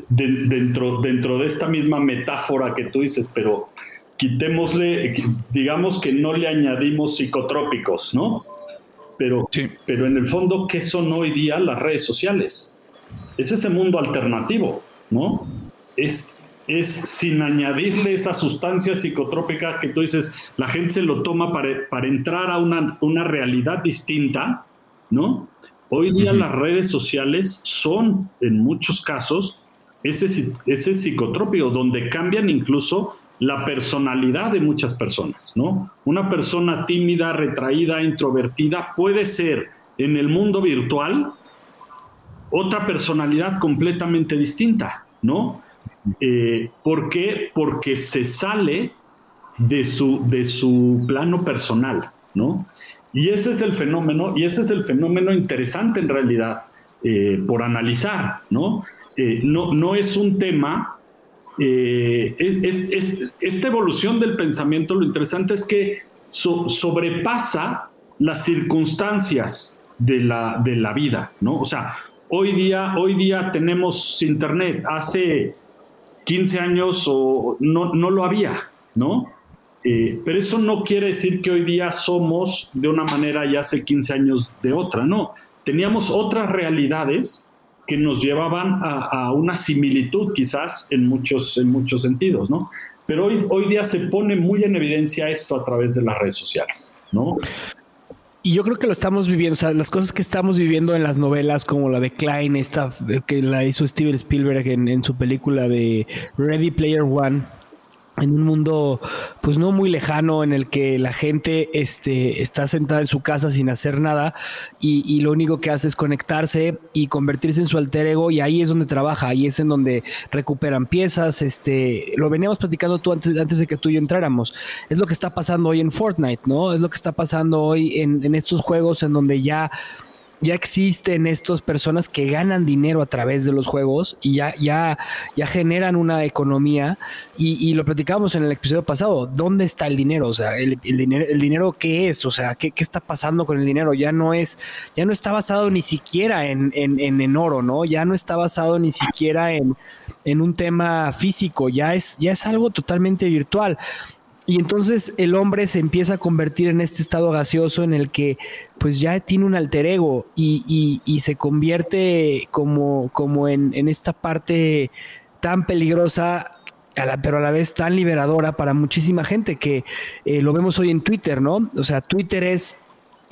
Speaker 3: dentro, dentro de esta misma metáfora que tú dices, pero quitémosle, digamos que no le añadimos psicotrópicos, ¿no? Pero, pero en el fondo, ¿qué son hoy día las redes sociales? Es ese mundo alternativo, ¿no? Es, es sin añadirle esa sustancia psicotrópica que tú dices, la gente se lo toma para, para entrar a una, una realidad distinta, ¿no? Hoy día las redes sociales son, en muchos casos, ese, ese psicotrópico, donde cambian incluso la personalidad de muchas personas, ¿no? Una persona tímida, retraída, introvertida puede ser en el mundo virtual otra personalidad completamente distinta, ¿no? Eh, ¿Por qué? Porque se sale de su, de su plano personal, ¿no? Y ese es el fenómeno, y ese es el fenómeno interesante en realidad eh, por analizar, ¿no? Eh, no, no es un tema, esta evolución del pensamiento, lo interesante es que sobrepasa las circunstancias de la, de la vida, ¿no? O sea, hoy día, hoy día tenemos internet, hace 15 años o no, no lo había, ¿no? Eh, pero eso no quiere decir que hoy día somos de una manera y hace 15 años de otra, no. Teníamos otras realidades que nos llevaban a, una similitud quizás en muchos, en muchos sentidos, ¿no? Pero hoy, hoy día se pone muy en evidencia esto a través de las redes sociales, ¿no?
Speaker 1: Y yo creo que lo estamos viviendo, o sea, las cosas que estamos viviendo en las novelas como la de Klein, esta que la hizo Steven Spielberg en, en su película de Ready Player One, en un mundo pues no muy lejano en el que la gente este, está sentada en su casa sin hacer nada y, lo único que hace es conectarse y convertirse en su alter ego y ahí es donde trabaja, ahí es en donde recuperan piezas, este, lo veníamos platicando tú antes, antes de que tú y yo entráramos, es lo que está pasando hoy en Fortnite, ¿no? Es lo que está pasando hoy en, en estos juegos en donde ya ya existen estas personas que ganan dinero a través de los juegos y ya, ya, ya generan una economía y, lo platicábamos en el episodio pasado, ¿dónde está el dinero? O sea, el, dinero, el dinero qué es? O sea, ¿qué, ¿qué, está pasando con el dinero? Ya no es, ya no está basado ni siquiera en, en, en, oro, ¿no? Ya no está basado ni siquiera en, en un tema físico, ya es, ya es algo totalmente virtual. Y entonces el hombre se empieza a convertir en este estado gaseoso en el que pues ya tiene un alter ego y, y, se convierte como, como en, en, esta parte tan peligrosa, pero a la vez tan liberadora para muchísima gente que eh, lo vemos hoy en Twitter, ¿no? O sea, Twitter es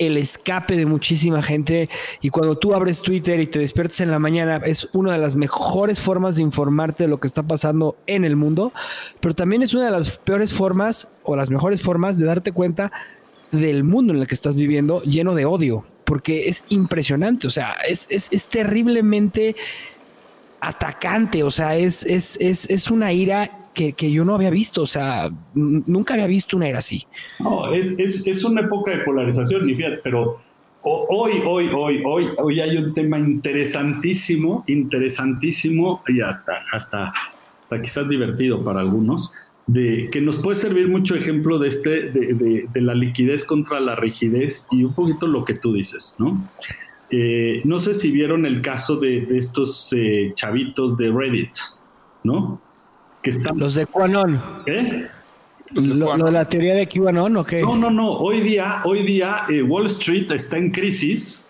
Speaker 1: el escape de muchísima gente. Y cuando tú abres Twitter y te despiertas en la mañana es una de las mejores formas de informarte de lo que está pasando en el mundo, pero también es una de las peores formas o las mejores formas de darte cuenta del mundo en el que estás viviendo lleno de odio, porque es impresionante, o sea, es, es, terriblemente atacante, o sea, es, es, es, es una ira que, yo no había visto, o sea, nunca había visto una era así.
Speaker 3: No, es, es, es una época de polarización, y fíjate, pero hoy, hoy, hoy, hoy, hoy hay un tema interesantísimo, interesantísimo y hasta, hasta, hasta quizás divertido para algunos, de, que nos puede servir mucho ejemplo de, este, de, de, la liquidez contra la rigidez y un poquito lo que tú dices, ¿no? Eh, no sé si vieron el caso de, estos eh, chavitos de Reddit, ¿no?
Speaker 1: Los de QAnon.
Speaker 3: ¿Qué?
Speaker 1: Lo, de la teoría de QAnon o qué?
Speaker 3: No, no, no. Hoy día, hoy día eh, Wall Street está en crisis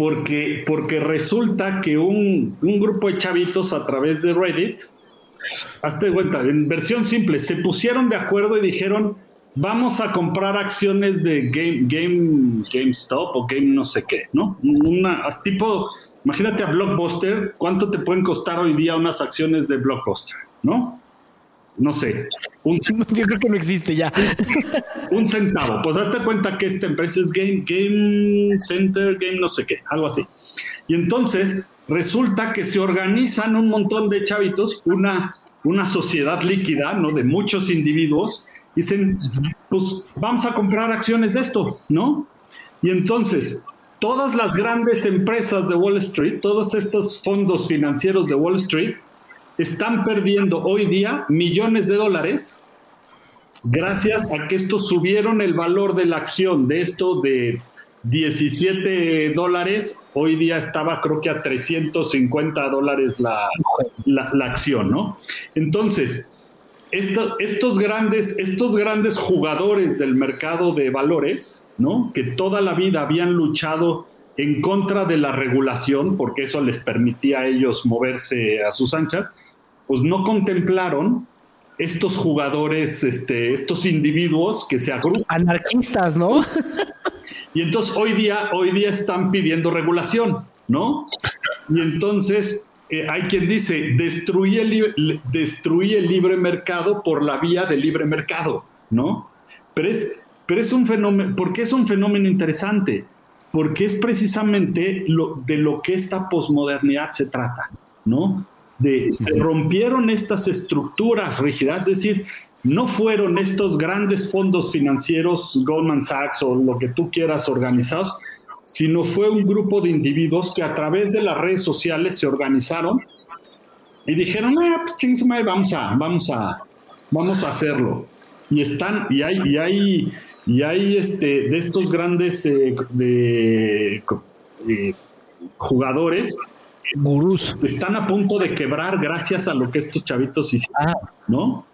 Speaker 3: porque, porque resulta que un, grupo de chavitos a través de Reddit, hazte cuenta, en versión simple, se pusieron de acuerdo y dijeron, vamos a comprar acciones de Game, Game, GameStop o Game no sé qué, ¿no? Una, tipo, imagínate a Blockbuster, ¿cuánto te pueden costar hoy día unas acciones de Blockbuster? ¿No? No sé.
Speaker 1: Un, *laughs* Yo creo que no existe ya. *laughs*
Speaker 3: Un centavo. Pues hazte cuenta que esta empresa es Game, Game Center, Game no sé qué, algo así. Y entonces resulta que se organizan un montón de chavitos, una, una sociedad líquida, ¿no? De muchos individuos. Dicen, pues vamos a comprar acciones de esto, ¿no? Y entonces, todas las grandes empresas de Wall Street, todos estos fondos financieros de Wall Street, están perdiendo hoy día millones de dólares gracias a que estos subieron el valor de la acción de esto de 17 dólares, hoy día estaba creo que a 350 dólares la, la, acción, ¿no? Entonces, estos, grandes, estos grandes jugadores del mercado de valores, ¿no? Que toda la vida habían luchado en contra de la regulación, porque eso les permitía a ellos moverse a sus anchas, pues no contemplaron estos jugadores, este, estos individuos que se agrupan.
Speaker 1: Anarquistas, ¿no?
Speaker 3: Y entonces hoy día, hoy día están pidiendo regulación, ¿no? Y entonces eh, hay quien dice, destruye el, destruye el libre mercado por la vía del libre mercado, ¿no? Pero es, pero es un fenómeno, ¿por qué es un fenómeno interesante? Porque es precisamente lo, de lo que esta posmodernidad se trata, ¿no? De, se rompieron estas estructuras rígidas, es decir, no fueron estos grandes fondos financieros, Goldman Sachs o lo que tú quieras organizados, sino fue un grupo de individuos que a través de las redes sociales se organizaron y dijeron, ah, pues vamos a, vamos a, vamos a hacerlo. Y están, y hay, y hay, y hay este, de estos grandes eh, de, eh, jugadores
Speaker 1: gurús
Speaker 3: están a punto de quebrar gracias a lo que estos chavitos hicieron, ah. ¿no?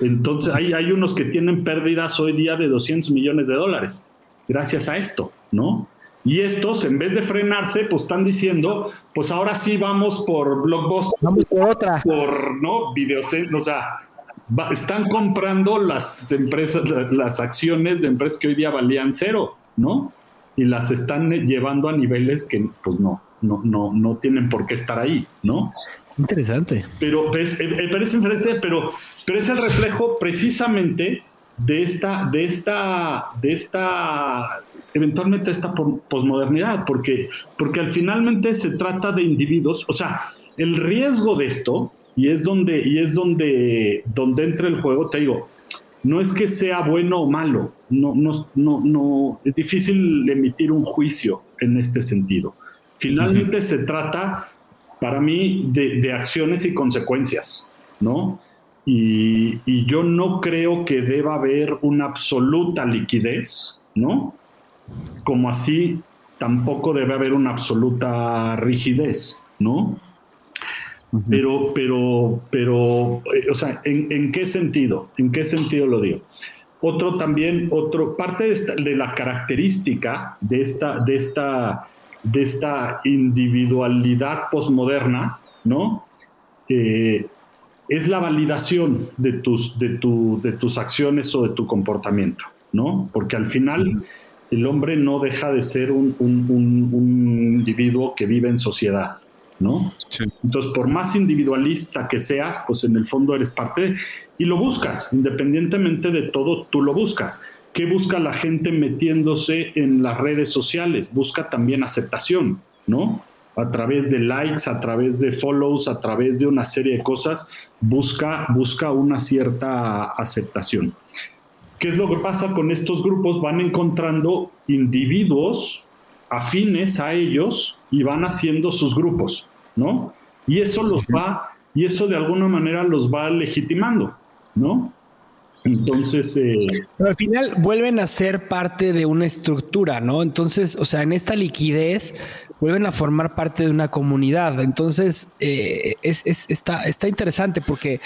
Speaker 3: Entonces hay, hay unos que tienen pérdidas hoy día de 200 millones de dólares gracias a esto, ¿no? Y estos, en vez de frenarse, pues están diciendo, pues ahora sí vamos por Blockbuster.
Speaker 1: Vamos por otra.
Speaker 3: Por, ¿no? Videos, o sea, están comprando las empresas, las acciones de empresas que hoy día valían cero, ¿no? Y las están llevando a niveles que, pues no, no, no, no tienen por qué estar ahí, ¿no?
Speaker 1: Interesante.
Speaker 3: Pero es, eh, eh, pero, pero, pero es el reflejo precisamente de esta, de esta, de esta eventualmente esta posmodernidad, porque, porque al finalmente se trata de individuos, o sea, el riesgo de esto, y es donde, y es donde, donde entra el juego, te digo, no es que sea bueno o malo, no, no, no, no, es difícil emitir un juicio en este sentido. Finalmente se trata, para mí, de, de, acciones y consecuencias, ¿no? Y, y yo no creo que deba haber una absoluta liquidez, ¿no? como así tampoco debe haber una absoluta rigidez, ¿no? Pero, pero, pero, eh, o sea, ¿en, qué sentido? ¿En qué sentido lo digo? Otro también, otro, parte de, la característica de esta, de esta, de esta individualidad posmoderna, ¿no? Eh, es la validación de tus, de, de tus acciones o de tu comportamiento, ¿no? Porque al final el hombre no deja de ser un, individuo que vive en sociedad, ¿no? Entonces, por más individualista que seas, pues en el fondo eres parte y lo buscas, independientemente de todo, tú lo buscas. ¿Qué busca la gente metiéndose en las redes sociales? Busca también aceptación, ¿no? A través de likes, a través de follows, a través de una serie de cosas, busca, busca una cierta aceptación. ¿Qué es lo que pasa con estos grupos? Van encontrando individuos afines a ellos y van haciendo sus grupos, ¿no? Y eso los va, y eso de alguna manera los va legitimando, ¿no? Entonces. Eh,
Speaker 1: Pero al final vuelven a ser parte de una estructura, ¿no? Entonces, o sea, en esta liquidez vuelven a formar parte de una comunidad. Entonces, eh, es, está, está interesante porque,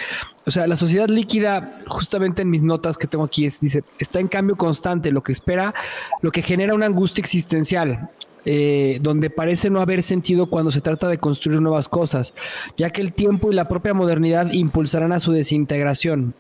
Speaker 1: o sea, la sociedad líquida, justamente en mis notas que tengo aquí, es, dice, está en cambio constante, lo que espera, lo que genera una angustia existencial. Eh, donde parece no haber sentido cuando se trata de construir nuevas cosas, ya que el tiempo y la propia modernidad impulsarán a su desintegración.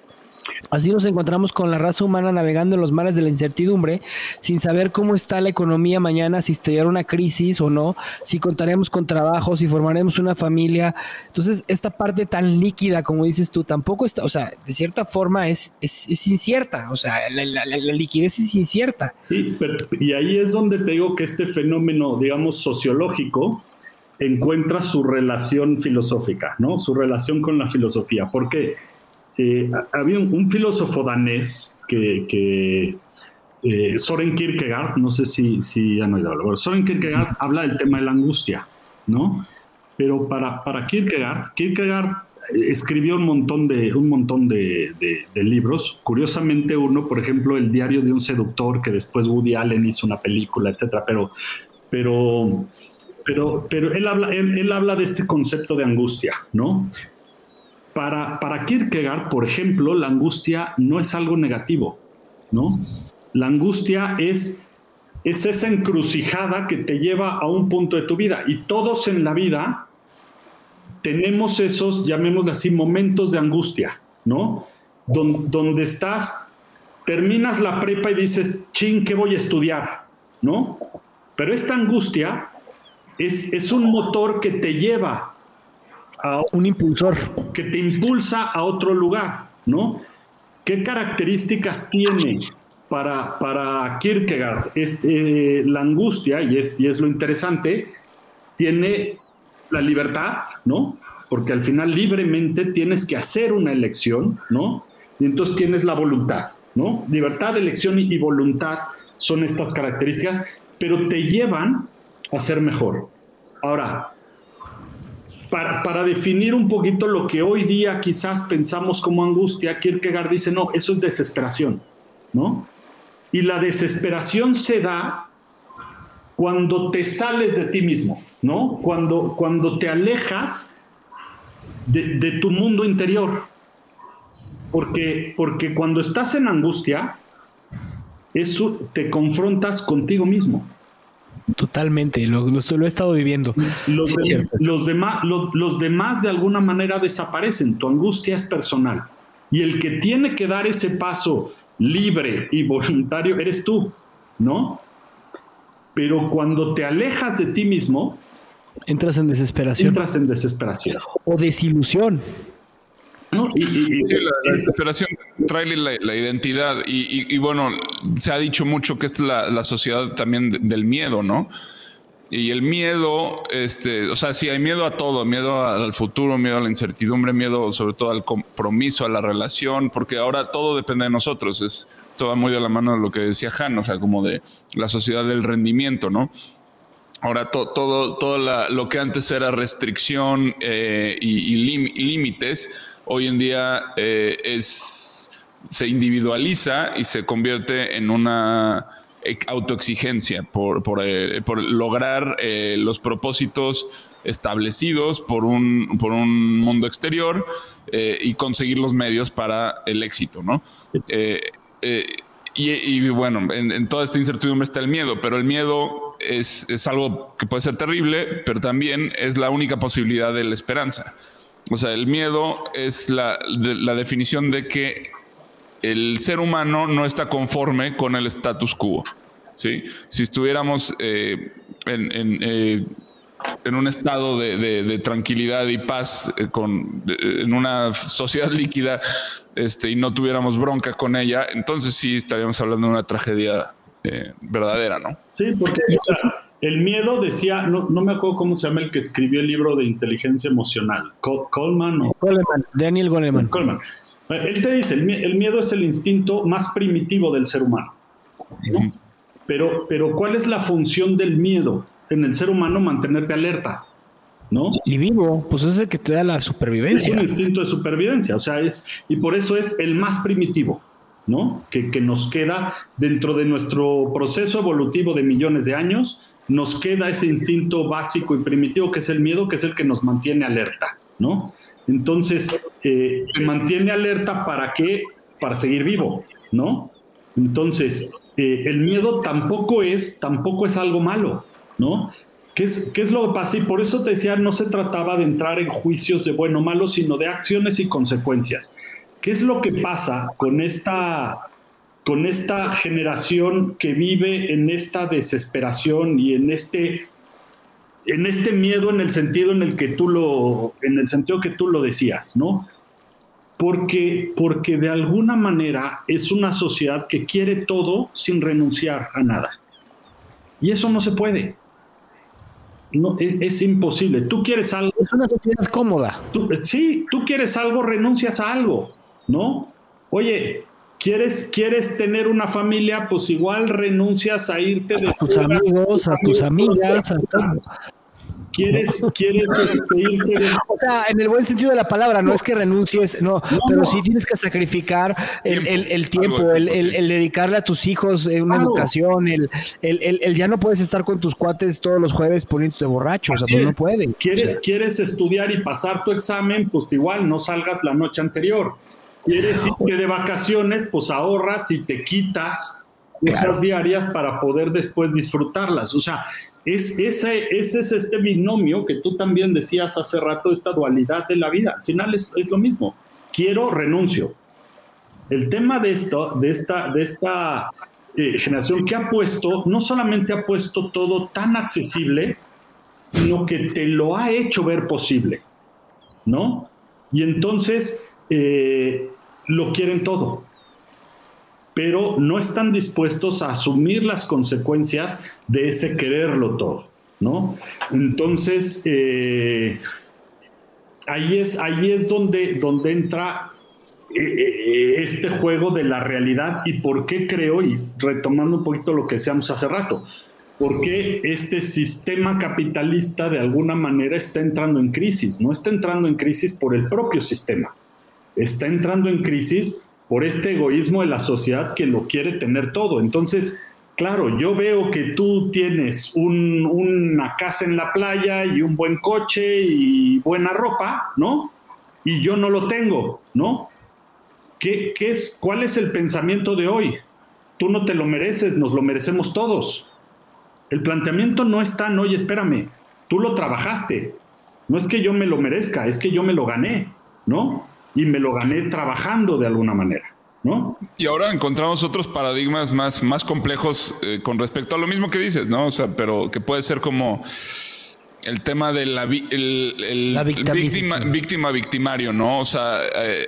Speaker 1: Así nos encontramos con la raza humana navegando en los mares de la incertidumbre, sin saber cómo está la economía mañana, si estallará una crisis o no, si contaremos con trabajo, si formaremos una familia. Entonces, esta parte tan líquida, como dices tú, tampoco está, o sea, de cierta forma es, es, incierta, o sea, la, liquidez es incierta.
Speaker 3: Sí, y ahí es donde te digo que este fenómeno, digamos, sociológico, encuentra su relación filosófica, ¿no? Su relación con la filosofía. ¿Por qué? Eh, había un, filósofo danés que, eh, Soren Kierkegaard, no sé si, si han oído hablar, Soren Kierkegaard habla del tema de la angustia, ¿no? Pero para, para Kierkegaard, Kierkegaard escribió un montón, de, un montón de, libros. Curiosamente, uno, por ejemplo, El diario de un seductor, que después Woody Allen hizo una película, etcétera. Pero, pero, pero, pero él, habla, él habla de este concepto de angustia, ¿no? Para, para Kierkegaard, por ejemplo, la angustia no es algo negativo, ¿no? La angustia es, es esa encrucijada que te lleva a un punto de tu vida y todos en la vida tenemos esos, llamémosle así, momentos de angustia, ¿no? donde estás, terminas la prepa y dices, ching, ¿qué voy a estudiar? ¿No? Pero esta angustia es, es un motor que te lleva
Speaker 1: a un impulsor.
Speaker 3: Que te impulsa a otro lugar, ¿no? ¿Qué características tiene para, para Kierkegaard este, la angustia, y es, y es lo interesante, tiene la libertad, ¿no? Porque al final libremente tienes que hacer una elección, ¿no? Y entonces tienes la voluntad, ¿no? Libertad, elección y voluntad son estas características, pero te llevan a ser mejor. Ahora, para, para, definir un poquito lo que hoy día quizás pensamos como angustia, Kierkegaard dice, no, eso es desesperación, ¿no? Y la desesperación se da cuando te sales de ti mismo, ¿no? Cuando, cuando te alejas de, de tu mundo interior, porque, porque cuando estás en angustia, eso te confrontas contigo mismo.
Speaker 1: Totalmente, lo, lo, he estado viviendo.
Speaker 3: Los, los, demás, los demás de alguna manera desaparecen, tu angustia es personal. Y el que tiene que dar ese paso libre y voluntario eres tú, ¿no? Pero cuando te alejas de ti mismo,
Speaker 1: entras en desesperación.
Speaker 3: Entras en desesperación.
Speaker 1: O desilusión.
Speaker 2: Y, la, desesperación trae la, identidad y, bueno, se ha dicho mucho que es la, sociedad también del miedo, ¿no? Y el miedo, este, o sea, sí hay miedo a todo, miedo al futuro, miedo a la incertidumbre, miedo sobre todo al compromiso, a la relación, porque ahora todo depende de nosotros. Es, esto va muy de la mano de lo que decía Han, o sea, como de la sociedad del rendimiento, ¿no? Ahora todo, todo lo que antes era restricción eh, y, y límites, hoy en día eh, es, se individualiza y se convierte en una autoexigencia por, por, eh, lograr eh, los propósitos establecidos por un, por un mundo exterior y conseguir los medios para el éxito, ¿no? Y, bueno, en, toda esta incertidumbre está el miedo, pero el miedo es algo que puede ser terrible, pero también es la única posibilidad de la esperanza. O sea, el miedo es la, definición de que el ser humano no está conforme con el status quo. ¿sí? Si estuviéramos eh, eh, en, un estado de, tranquilidad y paz eh, con, en una sociedad *laughs* líquida este, y no tuviéramos bronca con ella, entonces sí estaríamos hablando de una tragedia verdadera, ¿no?
Speaker 3: Sí, porque el miedo decía, no, no, me acuerdo cómo se llama el que escribió el libro de inteligencia emocional, Coleman o...
Speaker 1: Coleman, Daniel Goleman.
Speaker 3: Coleman. Él te dice, el, miedo es el instinto más primitivo del ser humano. Pero, pero ¿cuál es la función del miedo en el ser humano? Mantenerte alerta. ¿No?
Speaker 1: Y vivo, pues es el que te da la supervivencia.
Speaker 3: Es un instinto de supervivencia, o sea, es, y por eso es el más primitivo, ¿no? Que, que nos queda dentro de nuestro proceso evolutivo de millones de años, nos queda ese instinto básico y primitivo que es el miedo, que es el que nos mantiene alerta, ¿no? Entonces, eh, mantiene alerta para qué? Para seguir vivo, ¿no? Entonces, eh, el miedo tampoco es, tampoco es algo malo, ¿no? ¿Qué es, ¿Qué es lo que pasa? Y por eso te decía, no se trataba de entrar en juicios de bueno o malo, sino de acciones y consecuencias. ¿Qué es lo que pasa con esta con esta generación que vive en esta desesperación y en este, en este miedo en el sentido en el que tú lo, en el sentido que tú lo decías, ¿no? Porque, porque de alguna manera es una sociedad que quiere todo sin renunciar a nada. Y eso no se puede. No, es, imposible. Tú quieres algo.
Speaker 1: Es una sociedad cómoda.
Speaker 3: sí, tú quieres algo, renuncias a algo, ¿no? Oye, ¿Quieres, ¿Quieres tener una familia? Pues igual renuncias a irte de
Speaker 1: a tus amigos, a tus amigas, a
Speaker 3: ¿Quieres, quieres este, irte de...
Speaker 1: O sea, en el buen sentido de la palabra, no, es que renuncies, no, pero sí tienes que sacrificar el, el, el tiempo, el, el, dedicarle a tus hijos eh, una educación, el, el, ya no puedes estar con tus cuates todos los jueves poniéndote borracho, o sea, pues no pueden.
Speaker 3: ¿Quieres, ¿Quieres estudiar y pasar tu examen? Pues igual no salgas la noche anterior. Quieres irte de vacaciones, pues ahorras y te quitas cosas diarias para poder después disfrutarlas. O sea, es, ese, ese es este binomio que tú también decías hace rato, esta dualidad de la vida. Al final es, es lo mismo. Quiero, renuncio. El tema de esto, de esta, de esta eh, generación que ha puesto, no solamente ha puesto todo tan accesible, sino que te lo ha hecho ver posible, ¿no? Y entonces eh, lo quieren todo pero no están dispuestos a asumir las consecuencias de ese quererlo todo, ¿no? Entonces, eh, ahí, es, ahí es donde, donde entra eh, eh, este juego de la realidad y por qué creo, y retomando un poquito lo que decíamos hace rato, por qué este sistema capitalista de alguna manera está entrando en crisis. No está entrando en crisis por el propio sistema, está entrando en crisis por este egoísmo de la sociedad que lo quiere tener todo. Entonces, claro, yo veo que tú tienes una casa en la playa y un buen coche y buena ropa, ¿no? Y yo no lo tengo, ¿no? ¿Qué, qué es, ¿Cuál es el pensamiento de hoy? Tú no te lo mereces, nos lo merecemos todos. El planteamiento no está en, oye, espérame, tú lo trabajaste. No es que yo me lo merezca, es que yo me lo gané, ¿no? Y me lo gané trabajando de alguna manera. ¿No?
Speaker 2: Y ahora encontramos otros paradigmas más, más complejos eh, con respecto a lo mismo que dices, ¿no? O sea, pero que puede ser como el tema de la, el, víctima, víctima, victimario, ¿no? O sea,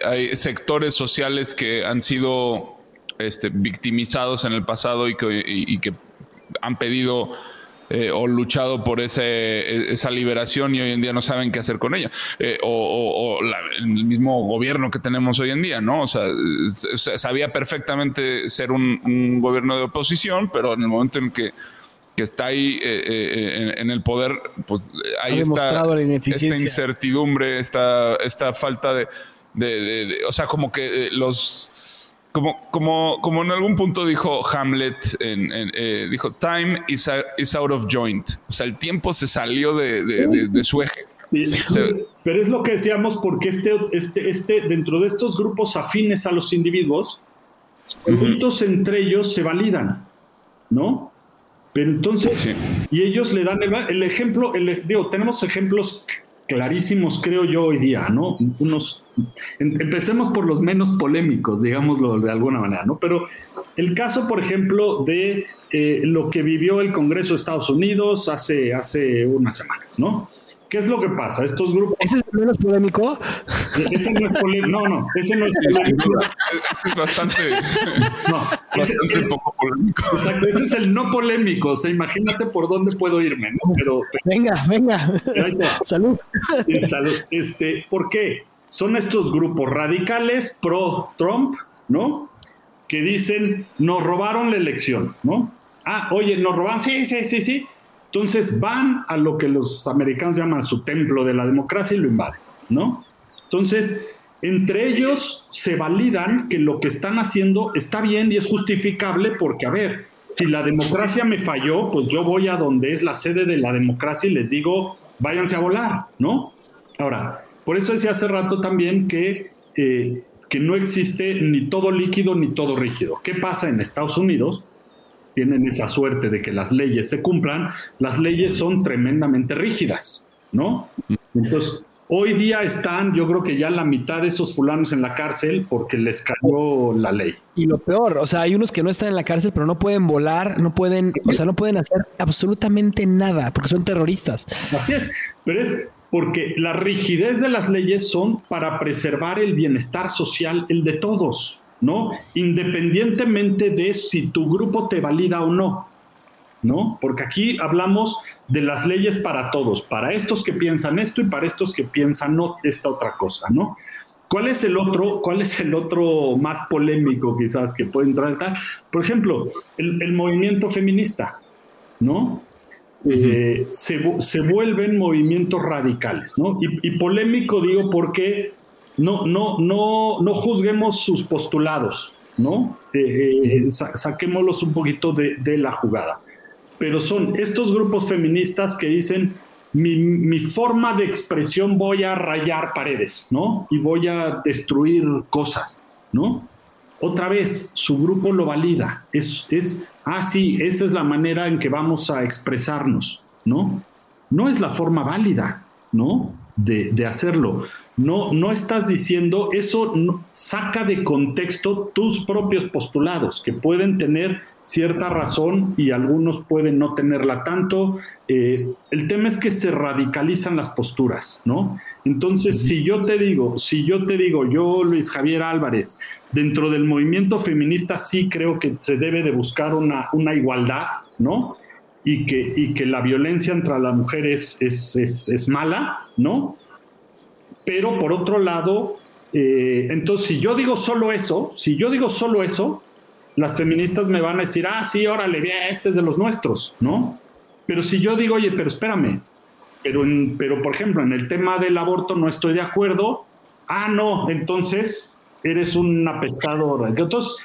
Speaker 2: hay, sectores sociales que han sido este, victimizados en el pasado y que, y que han pedido eh, o luchado por ese, esa liberación y hoy en día no saben qué hacer con ella. Eh, o, el mismo gobierno que tenemos hoy en día, ¿no? O sea, sabía perfectamente ser un, gobierno de oposición, pero en el momento en que, que está ahí eh, en, el poder, pues ahí está esta incertidumbre, esta, esta falta de, de, o sea, como que los como, como, como en algún punto dijo Hamlet, en, eh, dijo, time is, is, out of joint. O sea, el tiempo se salió de, de, su eje.
Speaker 3: pero es lo que decíamos porque este, este, este, dentro de estos grupos afines a los individuos, los entre ellos se validan, ¿no? Pero entonces, y ellos le dan el, ejemplo, el, digo, tenemos ejemplos clarísimos, creo yo, hoy día, ¿no? Unos, empecemos por los menos polémicos, digámoslo de alguna manera, ¿no? Pero el caso, por ejemplo, de eh, lo que vivió el Congreso de Estados Unidos hace, hace unas semanas, ¿no? ¿Qué es lo que pasa? Estos grupos.
Speaker 1: ¿Ese es el menos polémico?
Speaker 3: Ese no es polémico. No, no, ese no es polémico.
Speaker 2: Ese es bastante. *laughs* No, bastante
Speaker 3: es,
Speaker 2: poco polémico.
Speaker 3: Exacto, ese es el no polémico. O sea, imagínate por dónde puedo irme, ¿no? Pero.
Speaker 1: Venga, venga. Salud.
Speaker 3: Salud. Este, ¿Por qué? Son estos grupos radicales pro-Trump, ¿no? Que dicen, nos robaron la elección, ¿no? Ah, oye, nos robaron. Sí, sí, sí, sí entonces van a lo que los americanos llaman su templo de la democracia y lo invaden, ¿no? Entonces, entre ellos se validan que lo que están haciendo está bien y es justificable porque, a ver, si la democracia me falló, pues yo voy a donde es la sede de la democracia y les digo, váyanse a volar, ¿no? Ahora, por eso decía hace rato también que, eh, que no existe ni todo líquido ni todo rígido. ¿Qué pasa en Estados Unidos? Tienen esa suerte de que las leyes se cumplan, las leyes son tremendamente rígidas, ¿no? Entonces, hoy día están, yo creo que ya la mitad de esos fulanos en la cárcel porque les cayó la ley.
Speaker 1: Y lo peor, o sea, hay unos que no están en la cárcel, pero no pueden volar, no pueden, o sea, no pueden hacer absolutamente nada porque son terroristas.
Speaker 3: Así es, pero es porque la rigidez de las leyes son para preservar el bienestar social, el de todos. ¿No? Independientemente de si tu grupo te valida o no, ¿no? Porque aquí hablamos de las leyes para todos, para estos que piensan esto y para estos que piensan no, esta otra cosa, ¿no? ¿Cuál es el otro, cuál es el otro más polémico quizás que puede entrar? Por ejemplo, el, movimiento feminista, ¿no? Eh, se, vuelven movimientos radicales, ¿no? Y, y polémico digo porque no, no, no, no juzguemos sus postulados, ¿no? Eh, eh, saquémoslos un poquito de, la jugada. Pero son estos grupos feministas que dicen, mi, forma de expresión voy a rayar paredes, ¿no? Y voy a destruir cosas, ¿no? otra vez, su grupo lo valida. Es, es, ah, sí, esa es la manera en que vamos a expresarnos, ¿no? No es la forma válida, ¿no? De, de hacerlo. No, no estás diciendo, eso saca de contexto tus propios postulados, que pueden tener cierta razón y algunos pueden no tenerla tanto. Eh, el tema es que se radicalizan las posturas, ¿no? Entonces, si yo te digo, si yo te digo, yo, Luis Javier Álvarez, dentro del movimiento feminista sí creo que se debe de buscar una, una igualdad, ¿no? Y que, y que la violencia entre las mujeres es, es, mala, ¿no? Pero por otro lado, eh, entonces si yo digo solo eso, si yo digo solo eso, las feministas me van a decir, ah, sí, órale, este es de los nuestros, ¿no? Pero si yo digo, oye, pero espérame, pero, pero por ejemplo, en el tema del aborto no estoy de acuerdo, ah, no, entonces eres un apestador. Entonces,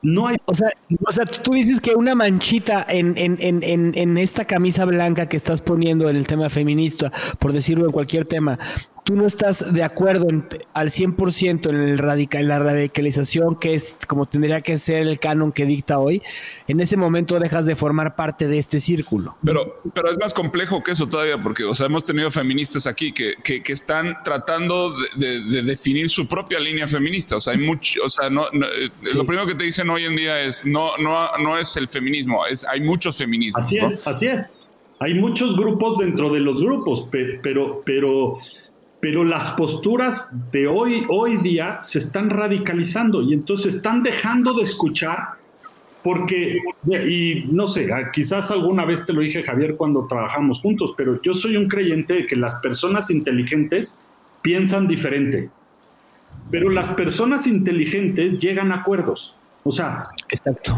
Speaker 3: no hay...
Speaker 1: O sea, o sea, tú dices que una manchita en, en, en, en, esta camisa blanca que estás poniendo en el tema feminista, por decirlo en cualquier tema, tú no estás de acuerdo al 100% en, el radical, la radicalización que es como tendría que ser el canon que dicta hoy, en ese momento dejas de formar parte de este círculo.
Speaker 2: Pero, pero es más complejo que eso todavía, porque o sea, hemos tenido feministas aquí que, que, están tratando de, definir su propia línea feminista. O sea, hay mucho, o sea, no, eh, lo primero que te dicen hoy en día es no, no, no es el feminismo, es hay muchos feminismos.
Speaker 3: Así es, así es. Hay muchos grupos dentro de los grupos, pero, pero pero las posturas de hoy, hoy día se están radicalizando y entonces están dejando de escuchar porque, y no sé, quizás alguna vez te lo dije Javier cuando trabajamos juntos, pero yo soy un creyente de que las personas inteligentes piensan diferente, pero las personas inteligentes llegan a acuerdos. O sea,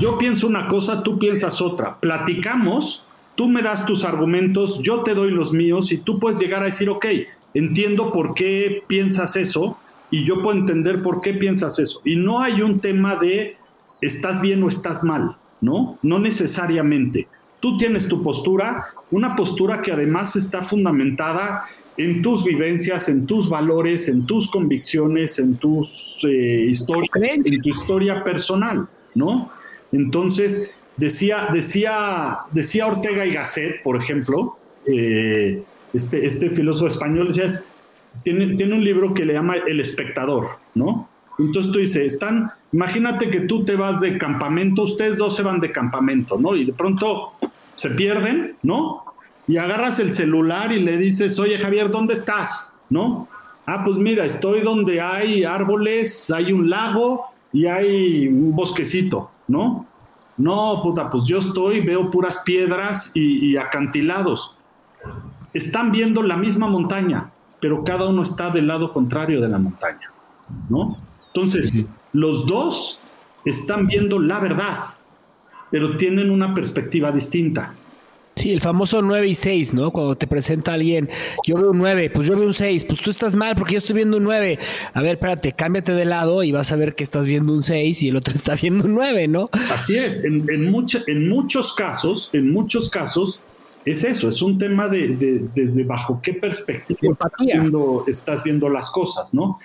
Speaker 3: yo pienso una cosa, tú piensas otra, platicamos, tú me das tus argumentos, yo te doy los míos y tú puedes llegar a decir, ok, entiendo por qué piensas eso y yo puedo entender por qué piensas eso. Y no hay un tema de estás bien o estás mal, ¿no? No necesariamente. Tú tienes tu postura, una postura que además está fundamentada en tus vivencias, en tus valores, en tus convicciones, en tus eh, historias, en tu historia personal, ¿no? Entonces, decía, decía, decía Ortega y Gasset, por ejemplo, eh, este, este filósofo español, tiene, tiene un libro que le llama El espectador, ¿no? Entonces tú dices, están, imagínate que tú te vas de campamento, ustedes dos se van de campamento, ¿no? Y de pronto se pierden, ¿no? Y agarras el celular y le dices, oye Javier, ¿dónde estás? ¿No? Ah, pues mira, estoy donde hay árboles, hay un lago y hay un bosquecito, ¿no? No, puta, pues yo estoy, veo puras piedras y acantilados están viendo la misma montaña, pero cada uno está del lado contrario de la montaña, ¿no? Entonces, los dos están viendo la verdad, pero tienen una perspectiva distinta.
Speaker 1: Sí, el famoso 9 y 6, ¿no? Cuando te presenta alguien, yo veo un 9, pues yo veo un 6, pues tú estás mal porque yo estoy viendo un 9. A ver, espérate, cámbiate de lado y vas a ver que estás viendo un 6 y el otro *laughs* está viendo un 9, ¿no?
Speaker 3: Así es, en, en muchos casos, en muchos casos, es eso, es un tema de, desde bajo qué perspectiva estás viendo, las cosas, ¿no?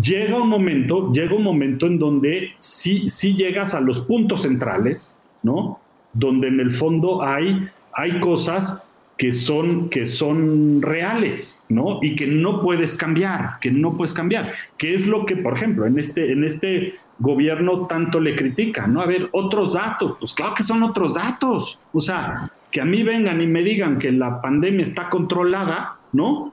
Speaker 3: Llega un momento, llega un momento en donde sí, sí llegas a los puntos centrales, ¿no? Donde en el fondo hay, hay cosas que son, que son reales, ¿no? Y que no puedes cambiar, que no puedes cambiar. Que es lo que, por ejemplo, en este, en este gobierno tanto le critica, ¿no? A ver, otros datos, pues claro que son otros datos. O sea, que a mí vengan y me digan que la pandemia está controlada, ¿no?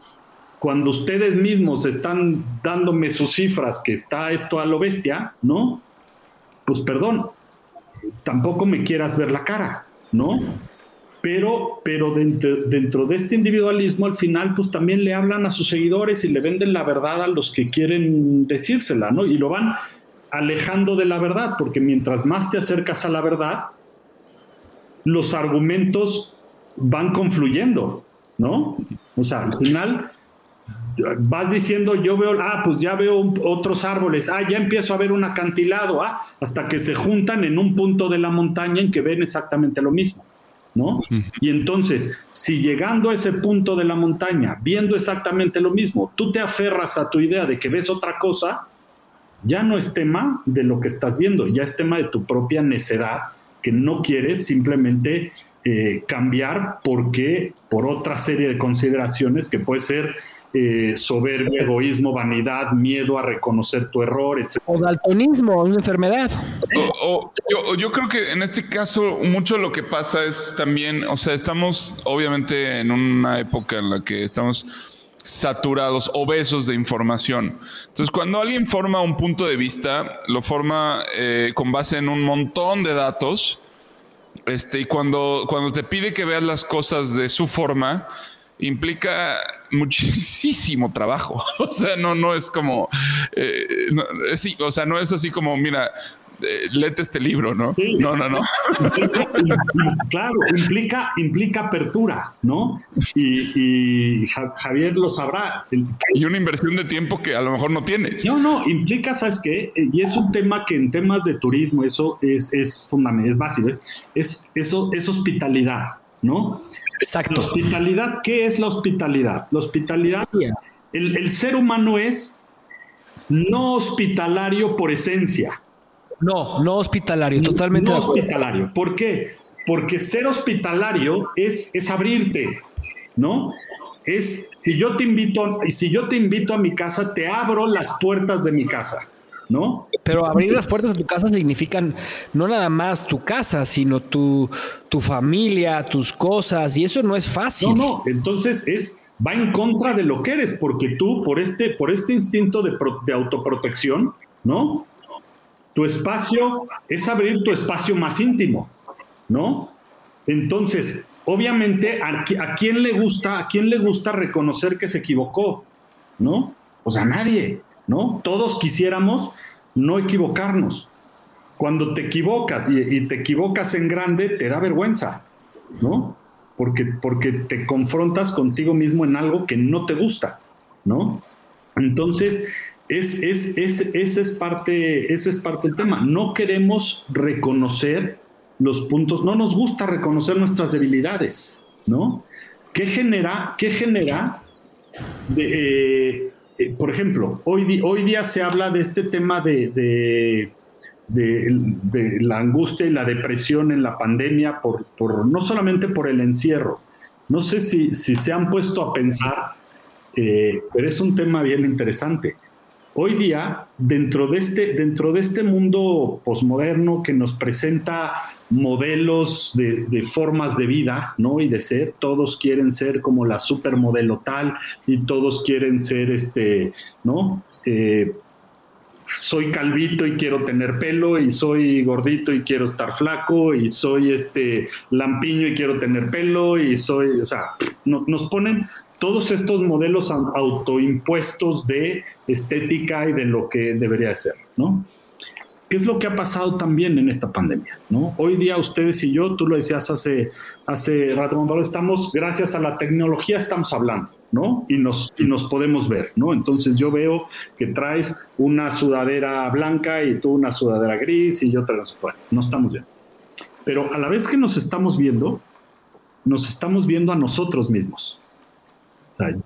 Speaker 3: Cuando ustedes mismos están dándome sus cifras que está esto a lo bestia, ¿no? Pues perdón, tampoco me quieras ver la cara, ¿no? Pero, pero dentro, dentro de este individualismo, al final, pues también le hablan a sus seguidores y le venden la verdad a los que quieren decírsela, ¿no? Y lo van alejando de la verdad, porque mientras más te acercas a la verdad, los argumentos van confluyendo, ¿no? O sea, al final vas diciendo, yo veo, ah, pues ya veo otros árboles, ah, ya empiezo a ver un acantilado, ah, hasta que se juntan en un punto de la montaña en que ven exactamente lo mismo, ¿no? Y entonces, si llegando a ese punto de la montaña, viendo exactamente lo mismo, tú te aferras a tu idea de que ves otra cosa, ya no es tema de lo que estás viendo, ya es tema de tu propia necedad que no quieres simplemente eh, cambiar porque por otra serie de consideraciones que puede ser eh, soberbia, egoísmo, vanidad, miedo a reconocer tu error, etc.
Speaker 1: O daltonismo, una enfermedad.
Speaker 2: O, yo, yo, creo que en este caso mucho lo que pasa es también, o sea, estamos obviamente en una época en la que estamos saturados, obesos de información. Entonces, cuando alguien forma un punto de vista, lo forma eh, con base en un montón de datos. Este, y cuando, cuando te pide que veas las cosas de su forma, implica muchísimo trabajo. *laughs* O sea, no, no es como, eh, o sea, no es así como, mira, eh, lete este libro, ¿no? No, no, no. *laughs*
Speaker 3: claro, implica, implica apertura, ¿no? Y, Javier lo sabrá.
Speaker 2: Y una inversión de tiempo que a lo mejor no tienes.
Speaker 3: No, no, implica, ¿sabes qué? Y es un tema que en temas de turismo, eso es, es fundamental, es básico, es, eso, es hospitalidad, ¿no?
Speaker 1: Exacto.
Speaker 3: La hospitalidad, ¿qué es la hospitalidad? La hospitalidad, el, el ser humano es no hospitalario por esencia.
Speaker 1: No, no hospitalario, totalmente.
Speaker 3: No hospitalario. ¿Por qué? Porque ser hospitalario es, es abrirte, ¿no? Es si yo te invito, si yo te invito a mi casa, te abro las puertas de mi casa, ¿no?
Speaker 1: Pero abrir las puertas de tu casa significan no nada más tu casa, sino tu, tu familia, tus cosas, y eso no es fácil.
Speaker 3: No, no, entonces es va en contra de lo que eres, porque tú por este, por este instinto de, de autoprotección, ¿no? Tu espacio es abrir tu espacio más íntimo, ¿no? Entonces, obviamente, ¿a, quién le gusta, a quién le gusta reconocer que se equivocó? ¿No? O sea, nadie, ¿no? Todos quisiéramos no equivocarnos. Cuando te equivocas y, te equivocas en grande, te da vergüenza, ¿no? Porque, porque te confrontas contigo mismo en algo que no te gusta, ¿no? Entonces, es, es, es, ese, es parte, ese es parte del tema. No queremos reconocer los puntos, no nos gusta reconocer nuestras debilidades, ¿no? ¿Qué genera, qué genera eh, eh, por ejemplo, hoy, hoy día se habla de este tema de, de, la angustia y la depresión en la pandemia, por, por, no solamente por el encierro. No sé si, si se han puesto a pensar, eh, pero es un tema bien interesante. Hoy día, dentro de este, dentro de este mundo posmoderno que nos presenta modelos de, formas de vida, ¿no? Y de ser, todos quieren ser como la supermodelo tal y todos quieren ser, este, ¿no? Eh, soy calvito y quiero tener pelo y soy gordito y quiero estar flaco y soy este lampiño y quiero tener pelo y soy, o sea, nos ponen todos estos modelos autoimpuestos de estética y de lo que debería ser, ¿no? ¿Qué es lo que ha pasado también en esta pandemia? ¿no? Hoy día ustedes y yo, tú lo decías hace, hace rato, estamos, gracias a la tecnología estamos hablando, ¿no? Y nos, y nos podemos ver, ¿no? Entonces yo veo que traes una sudadera blanca y tú una sudadera gris y yo te bueno, no estamos bien. Pero a la vez que nos estamos viendo, nos estamos viendo a nosotros mismos.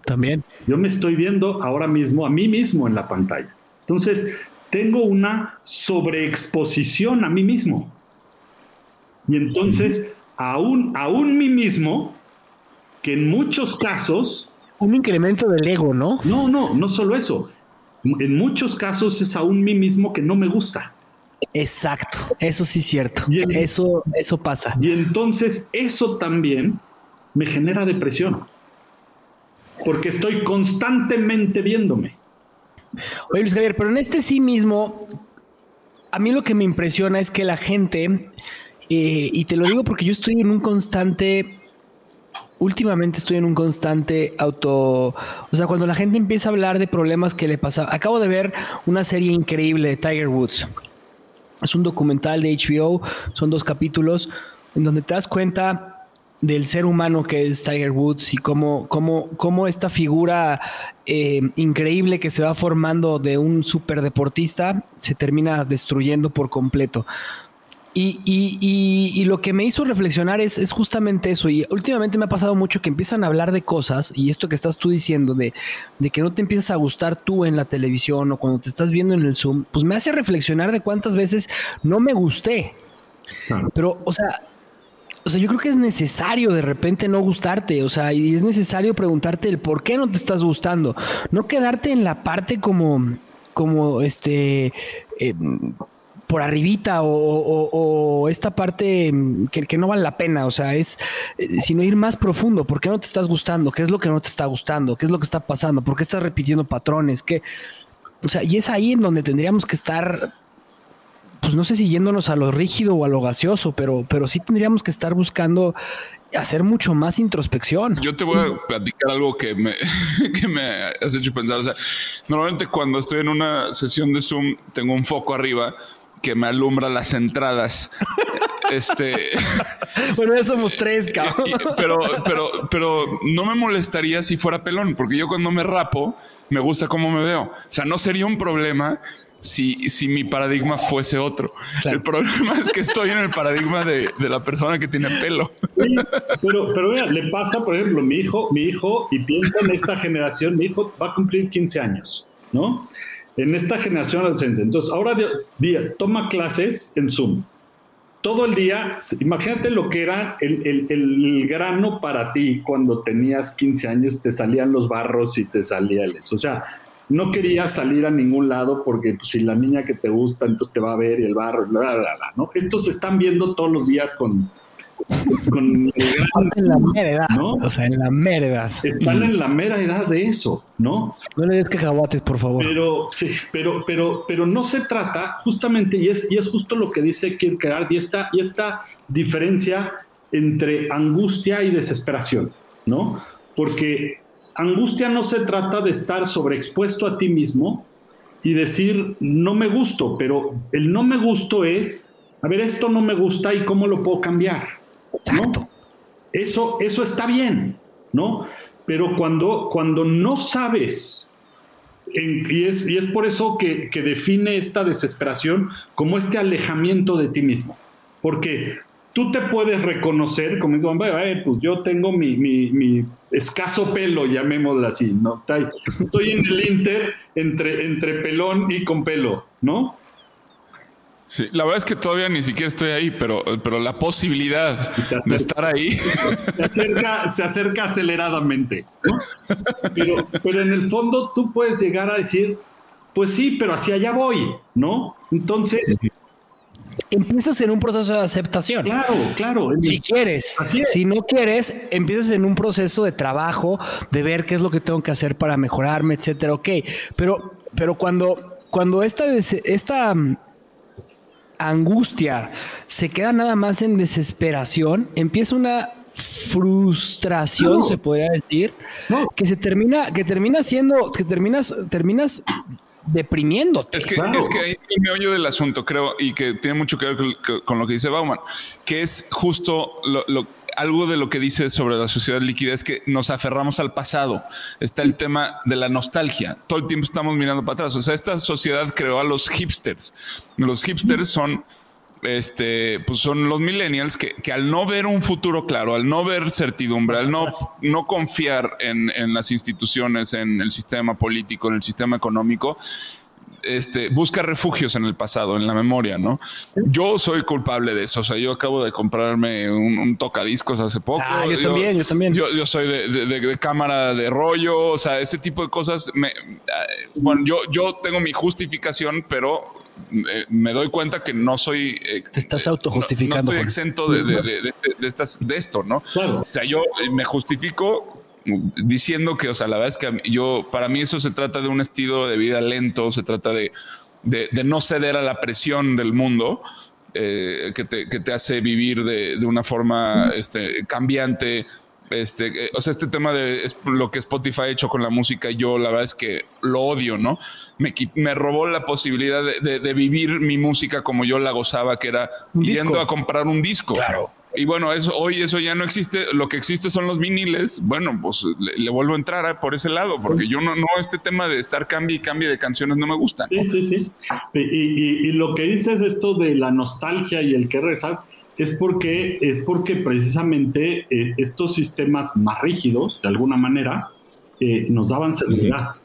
Speaker 1: También.
Speaker 3: Yo me estoy viendo ahora mismo a mí mismo en la pantalla. Entonces, tengo una sobreexposición a mí mismo. Y entonces, aún, aún mí mismo, que en muchos casos...
Speaker 1: Un incremento del ego, ¿no?
Speaker 3: No, no, no solo eso. En muchos casos es aún mí mismo que no me gusta.
Speaker 1: Exacto, eso sí es cierto. eso, eso pasa.
Speaker 3: Y entonces eso también me genera depresión porque estoy constantemente viéndome.
Speaker 1: Oye, Luis Javier, pero en este sí mismo, a mí lo que me impresiona es que la gente, eh, y te lo digo porque yo estoy en un constante, últimamente estoy en un constante auto, o sea, cuando la gente empieza a hablar de problemas que le pasa, acabo de ver una serie increíble de Tiger Woods. Es un documental de HBO, son dos capítulos, en donde te das cuenta del ser humano que es Tiger Woods y cómo, cómo, cómo esta figura eh, increíble que se va formando de un superdeportista se termina destruyendo por completo. Y, y, y, y, lo que me hizo reflexionar es, es, justamente eso. Y últimamente me ha pasado mucho que empiezan a hablar de cosas y esto que estás tú diciendo de, de, que no te empiezas a gustar tú en la televisión o cuando te estás viendo en el Zoom, pues me hace reflexionar de cuántas veces no me gusté. Pero, o sea, o sea, yo creo que es necesario de repente no gustarte, o sea, y es necesario preguntarte el por qué no te estás gustando, no quedarte en la parte como, como este, eh, por arribita o, esta parte que, que, no vale la pena, o sea, es eh, sino ir más profundo, ¿por qué no te estás gustando? ¿Qué es lo que no te está gustando? ¿Qué es lo que está pasando? ¿Por qué estás repitiendo patrones? O sea, y es ahí en donde tendríamos que estar pues no sé si yéndonos a lo rígido o a lo gaseoso, pero, pero sí tendríamos que estar buscando hacer mucho más introspección.
Speaker 2: Yo te voy a platicar algo que me, *laughs* que me has hecho pensar. O sea, normalmente cuando estoy en una sesión de Zoom, tengo un foco arriba que me alumbra las entradas. *laughs* este.
Speaker 1: Bueno, ya somos tres, cabrón.
Speaker 2: pero, pero, pero no me molestaría si fuera pelón, porque yo cuando me rapo, me gusta cómo me veo. O sea, no sería un problema si, si mi paradigma fuese otro. El problema es que estoy en el paradigma de, de la persona que tiene pelo.
Speaker 3: pero, pero mira, le pasa, por ejemplo, mi hijo, mi hijo, y piensa en esta generación, mi hijo va a cumplir 15 años, ¿no? En esta generación adolescente. Entonces, ahora día, toma clases en Zoom. Todo el día, imagínate lo que era el, el, el, grano para ti cuando tenías 15 años, te salían los barros y te salía el eso. O sea, no quería salir a ningún lado porque pues, si la niña que te gusta, entonces te va a ver y el barro, bla, bla, bla, ¿no? Estos se están viendo todos los días con... con *laughs*
Speaker 1: en la mera edad, ¿no? O sea, en la mera edad.
Speaker 3: Están en la mera edad de eso, ¿no?
Speaker 1: No le des cacahuates, por favor.
Speaker 3: Pero, sí, pero, pero, pero no se trata justamente, y es, y es justo lo que dice Kierkegaard, y esta, y esta diferencia entre angustia y desesperación, ¿no? Porque angustia no se trata de estar sobreexpuesto a ti mismo y decir, no me gusto, pero el no me gusto es, a ver, esto no me gusta y cómo lo puedo cambiar. Exacto. Eso, eso está bien, ¿no? Pero cuando, cuando no sabes, y, es, y, es, por eso que, que define esta desesperación como este alejamiento de ti mismo. Porque tú te puedes reconocer como dice, pues yo tengo mi, mi, mi, escaso pelo, llamémoslo así, ¿no? Estoy en el Inter entre, entre pelón y con pelo, ¿no?
Speaker 2: Sí, la verdad es que todavía ni siquiera estoy ahí, pero, pero la posibilidad de estar ahí.
Speaker 3: Se acerca, se acerca aceleradamente, ¿no? Pero, pero en el fondo tú puedes llegar a decir, pues sí, pero hacia allá voy, ¿no? Entonces,
Speaker 1: empiezas en un proceso de aceptación.
Speaker 3: Claro, claro.
Speaker 1: Si quieres. Si no quieres, empiezas en un proceso de trabajo, de ver qué es lo que tengo que hacer para mejorarme, etcétera. Ok. Pero, pero cuando, cuando esta, esta mm, angustia se queda nada más en desesperación, empieza una frustración, se podría decir, que se termina, que termina siendo, que terminas, terminas deprimiéndote.
Speaker 2: Es que, es que ahí me oyo del asunto, creo, y que tiene mucho que ver con, lo que dice Bauman, que es justo lo, algo de lo que dice sobre la sociedad líquida es que nos aferramos al pasado. Está el tema de la nostalgia. Todo el tiempo estamos mirando para atrás. O sea, esta sociedad creó a los hipsters. Los hipsters son este, pues son los millennials que, al no ver un futuro claro, al no ver certidumbre, al no, no confiar en, las instituciones, en el sistema político, en el sistema económico, este, busca refugios en el pasado, en la memoria, ¿no? Yo soy culpable de eso. O sea, yo acabo de comprarme un, tocadiscos hace poco.
Speaker 1: Ah, yo, también, yo también.
Speaker 2: Yo, soy de, cámara de rollo, o sea, ese tipo de cosas. Me, eh, bueno, yo, yo tengo mi justificación, pero eh, me doy cuenta que no soy.
Speaker 1: Eh, Te estás autojustificando.
Speaker 2: No, estoy exento de, de, estas, de esto, ¿no? O sea, yo eh, me justifico diciendo que, o sea, la verdad es que yo, para mí eso se trata de un estilo de vida lento, se trata de, no ceder a la presión del mundo. que, te, que, te, hace vivir de, una forma este, cambiante, este, eh, o sea, este tema de lo que Spotify ha hecho con la música, yo la verdad es que lo odio, ¿no? Me, me robó la posibilidad de, vivir mi música como yo la gozaba, que era yendo a comprar un disco.
Speaker 1: Claro.
Speaker 2: Y bueno, eso, hoy eso ya no existe. Lo que existe son los viniles. Bueno, pues le, vuelvo a entrar ¿eh? por ese lado, porque yo no, no, este tema de estar cambio y cambio de canciones no me gusta.
Speaker 3: Sí, sí, sí. Y, lo que dices esto de la nostalgia y el que rezar es porque, es porque precisamente eh, estos sistemas más rígidos, de alguna manera, eh, nos daban seguridad,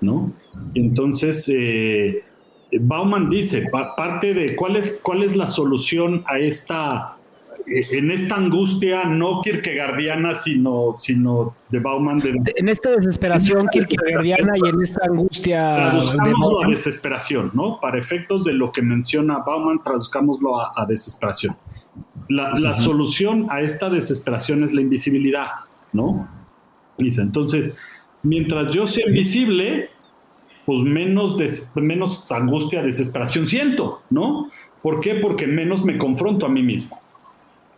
Speaker 3: ¿no? Entonces, Bauman dice, parte de cuál es, cuál es la solución a esta, eh, en esta angustia no kierkegaardiana, sino, sino de Bauman.
Speaker 1: en esta desesperación kierkegaardiana y en esta angustia.
Speaker 3: Traduzcámoslo a desesperación, ¿no? Para efectos de lo que menciona Bauman, traduzcámoslo a, desesperación. La, solución a esta desesperación es la invisibilidad, ¿no? Dice, entonces, mientras yo sea invisible, pues menos, menos angustia, desesperación siento, ¿no? ¿Por qué? Porque menos me confronto a mí mismo,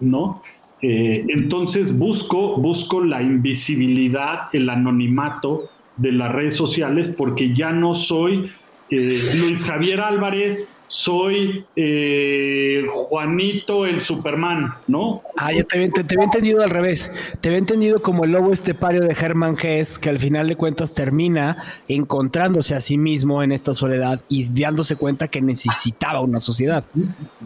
Speaker 3: ¿no? Eh, entonces busco, busco la invisibilidad, el anonimato de las redes sociales porque ya no soy eh, Luis Javier Álvarez soy eh, Juanito el Superman, ¿no?
Speaker 1: Ah, yo te, te, había entendido al revés. Te había entendido como el lobo estepario de Hermann Hesse, que al final de cuentas termina encontrándose a sí mismo en esta soledad y dándose cuenta que necesitaba una sociedad.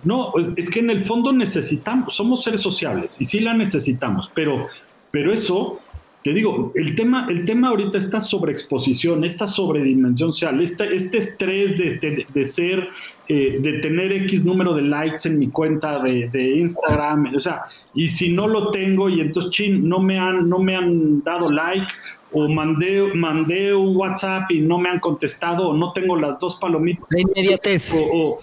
Speaker 3: No, es que en el fondo necesitamos, somos seres sociables y sí la necesitamos, pero, pero eso te digo, el tema, el tema ahorita, esta sobreexposición, esta sobredimensión social, este, este estrés de, de, ser, eh, de tener X número de likes en mi cuenta de, Instagram, o sea, y si no lo tengo y entonces, chin, no me han, no me han dado like, o mandé, mandé un WhatsApp y no me han contestado, o no tengo las dos palomitas.
Speaker 1: La inmediatez.
Speaker 3: O,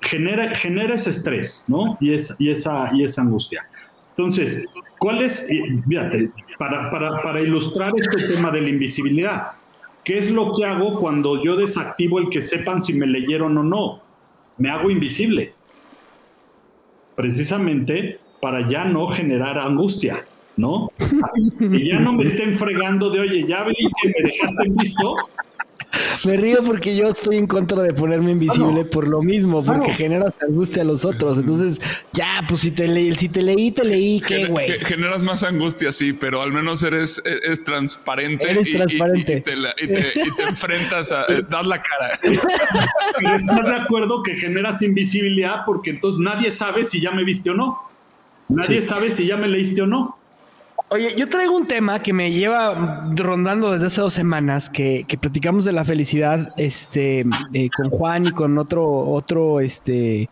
Speaker 3: genera, genera ese estrés, ¿no? Y, es, y, esa, y esa angustia. Entonces, ¿cuál es? Fíjate, para, para, para ilustrar este tema de la invisibilidad. ¿Qué es lo que hago cuando yo desactivo el que sepan si me leyeron o no? Me hago invisible. Precisamente para ya no generar angustia, ¿no? *laughs* Y ya no me estén fregando de, oye, ya vi que me dejaste visto,
Speaker 1: me río porque yo estoy en contra de ponerme invisible por lo mismo, porque generas angustia a los otros. Entonces, ya, pues si te leí, si te leí, te leí, qué güey.
Speaker 2: Generas más angustia, sí, pero al menos eres, eres transparente.
Speaker 1: Eres y, transparente.
Speaker 2: Y, te, enfrentas a. das la cara. *laughs*
Speaker 3: estás de acuerdo que generas invisibilidad porque entonces nadie sabe si ya me viste o no. Nadie sabe si ya me leíste o no.
Speaker 1: Oye, yo traigo un tema que me lleva rondando desde hace dos semanas, que, que platicamos de la felicidad este, eh, con Juan y con otro, otro este,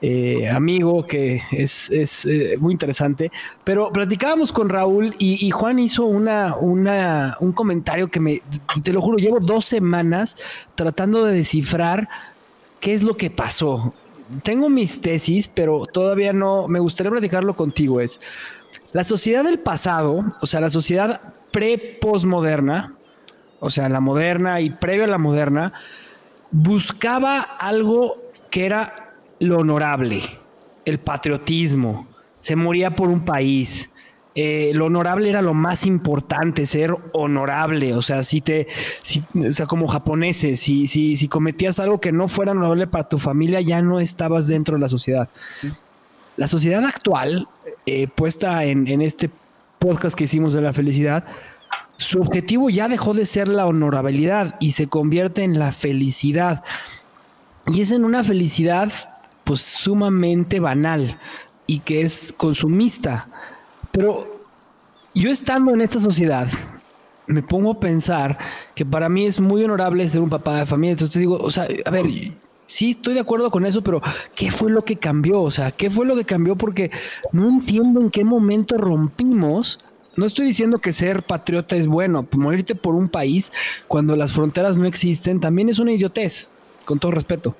Speaker 1: eh, amigo que es, es eh, muy interesante. Pero platicábamos con Raúl y, Juan hizo una, una, un comentario que me, te lo juro, llevo dos semanas tratando de descifrar qué es lo que pasó. Tengo mis tesis, pero todavía no, me gustaría platicarlo contigo. Es la sociedad del pasado, o sea, la sociedad pre-posmoderna, o sea, la moderna y previa a la moderna, buscaba algo que era lo honorable, el patriotismo, se moría por un país. Eh, lo honorable era lo más importante, ser honorable. O sea, si te, o sea, como japoneses, si, si, si cometías algo que no fuera honorable para tu familia, ya no estabas dentro de la sociedad. La sociedad actual eh, puesta en, este podcast que hicimos de la felicidad, su objetivo ya dejó de ser la honorabilidad y se convierte en la felicidad. Y es en una felicidad pues sumamente banal y que es consumista. Pero yo estando en esta sociedad, me pongo a pensar que para mí es muy honorable ser un papá de familia. Entonces digo, o sea, a ver, sí estoy de acuerdo con eso, pero ¿qué fue lo que cambió? O sea, ¿qué fue lo que cambió? Porque no entiendo en qué momento rompimos. No estoy diciendo que ser patriota es bueno, morirte por un país cuando las fronteras no existen también es una idiotez, con todo respeto.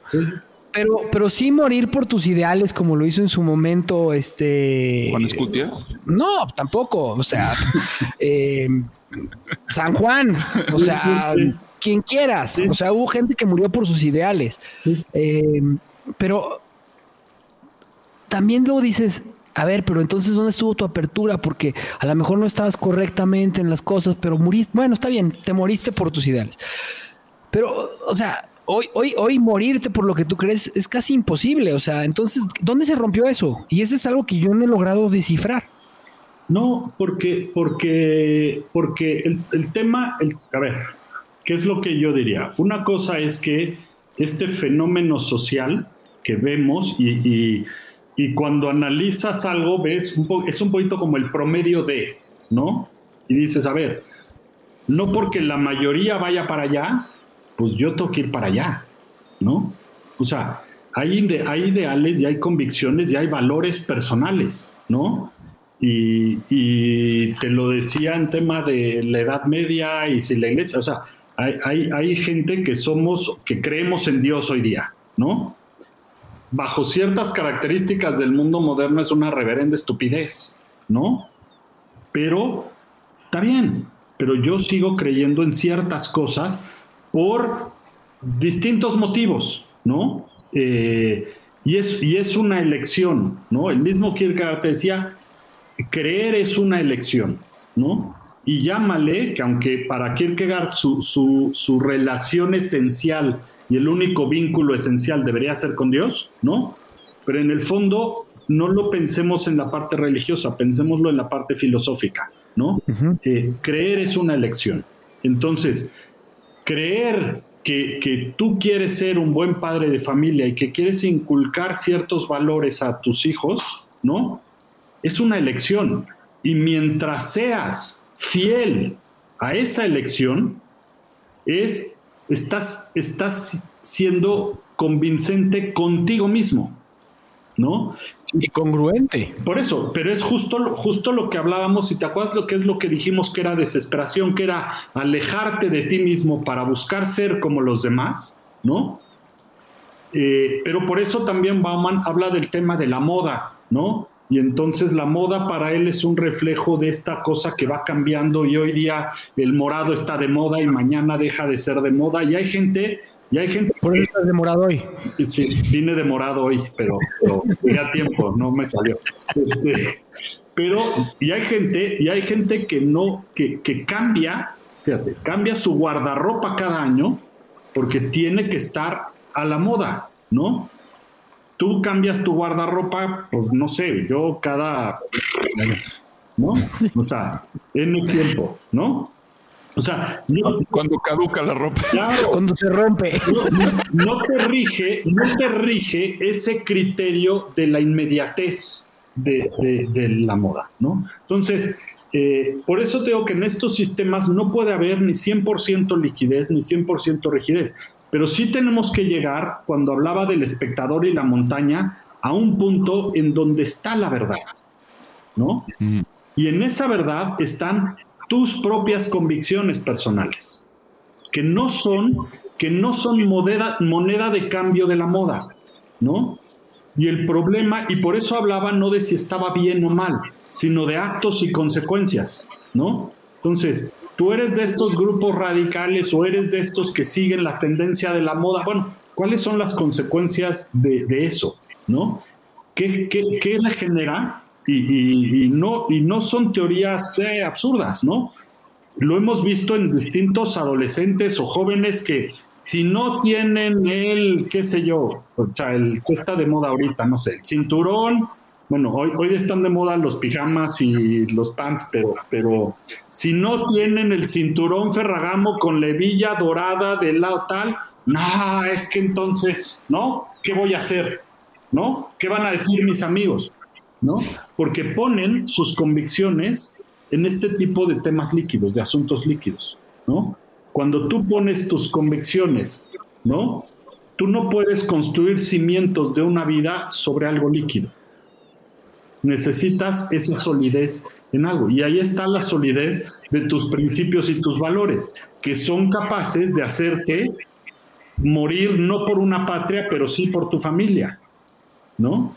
Speaker 1: Pero, pero sí morir por tus ideales, como lo hizo en su momento este.
Speaker 2: Juan Escutia.
Speaker 1: No, tampoco. O sea, *laughs* eh, San Juan. O sea, quien quieras. O sea, hubo gente que murió por sus ideales. Eh, pero también luego dices, a ver, pero entonces ¿dónde estuvo tu apertura? Porque a lo mejor no estabas correctamente en las cosas, pero muriste, bueno, está bien, te moriste por tus ideales. Pero, o sea, hoy, hoy, hoy morirte por lo que tú crees es casi imposible. O sea, entonces, ¿dónde se rompió eso? Y eso es algo que yo no he logrado descifrar.
Speaker 3: No, porque, porque, porque el, tema, a ver, ¿qué es lo que yo diría? Una cosa es que este fenómeno social que vemos y, cuando analizas algo ves, un es un poquito como el promedio de, ¿no? Y dices, a ver, no porque la mayoría vaya para allá, pues yo tengo que ir para allá, ¿no? O sea, hay, hay ideales y hay convicciones y hay valores personales, ¿no? Y, te lo decía en tema de la Edad Media y si la iglesia, o sea, hay, hay, gente que somos, que creemos en Dios hoy día, ¿no? Bajo ciertas características del mundo moderno es una reverenda estupidez, ¿no? Pero está bien, pero yo sigo creyendo en ciertas cosas por distintos motivos, ¿no? Eh, y, es, y es una elección, ¿no? El mismo Kierkegaard decía, creer es una elección, ¿no? Y llámale que aunque para Kierkegaard su, su, su relación esencial y el único vínculo esencial debería ser con Dios, ¿no? Pero en el fondo no lo pensemos en la parte religiosa, pensémoslo en la parte filosófica, ¿no? Eh, creer es una elección. Entonces, creer que, que, tú quieres ser un buen padre de familia y que quieres inculcar ciertos valores a tus hijos, ¿no? es una elección. Y mientras seas fiel a esa elección, es, estás, estás siendo convincente contigo mismo, ¿no?
Speaker 1: Y congruente.
Speaker 3: Por eso, pero es justo, justo lo que hablábamos, si te acuerdas lo que es lo que dijimos que era desesperación, que era alejarte de ti mismo para buscar ser como los demás, ¿no? Eh, pero por eso también Bauman habla del tema de la moda, ¿no? Y entonces la moda para él es un reflejo de esta cosa que va cambiando y hoy día el morado está de moda y mañana deja de ser de moda. Y hay gente, y hay gente...
Speaker 1: Por eso estás de morado hoy.
Speaker 3: Sí, vine de morado hoy, pero, pero tiempo, no me salió. Este, pero, y hay gente, y hay gente que no, que, que cambia, fíjate, cambia su guardarropa cada año porque tiene que estar a la moda, ¿no? Tú cambias tu guardarropa, pues no sé, yo cada, ¿no? O sea, en el tiempo, ¿no? O sea,
Speaker 2: cuando caduca la ropa,
Speaker 1: cuando se rompe.
Speaker 3: No, te rige, no te rige ese criterio de la inmediatez de, la moda, ¿no? Entonces, eh, por eso digo que en estos sistemas no puede haber ni 100% liquidez ni 100% rigidez. Pero sí tenemos que llegar, cuando hablaba del espectador y la montaña, a un punto en donde está la verdad, ¿no? Y en esa verdad están tus propias convicciones personales, que no son, que no son moneda, moneda de cambio de la moda, ¿no? Y el problema, y por eso hablaba no de si estaba bien o mal, sino de actos y consecuencias, ¿no? Entonces, tú eres de estos grupos radicales o eres de estos que siguen la tendencia de la moda. Bueno, ¿cuáles son las consecuencias de, eso? ¿No? ¿Qué, qué, le genera? Y, no, y no son teorías eh, absurdas, ¿no? Lo hemos visto en distintos adolescentes o jóvenes que si no tienen el, qué sé yo, o sea, el que está de moda ahorita, no sé, el cinturón, bueno, hoy, hoy están de moda los pijamas y los pants, pero, pero si no tienen el cinturón ferragamo con la hebilla dorada del lado tal, no, es que entonces, ¿no? ¿Qué voy a hacer? ¿No? ¿Qué van a decir mis amigos? ¿No? Porque ponen sus convicciones en este tipo de temas líquidos, de asuntos líquidos, ¿no? Cuando tú pones tus convicciones, ¿no? Tú no puedes construir cimientos de una vida sobre algo líquido necesitas esa solidez en algo. Y ahí está la solidez de tus principios y tus valores, que son capaces de hacerte morir no por una patria, pero sí por tu familia, ¿no?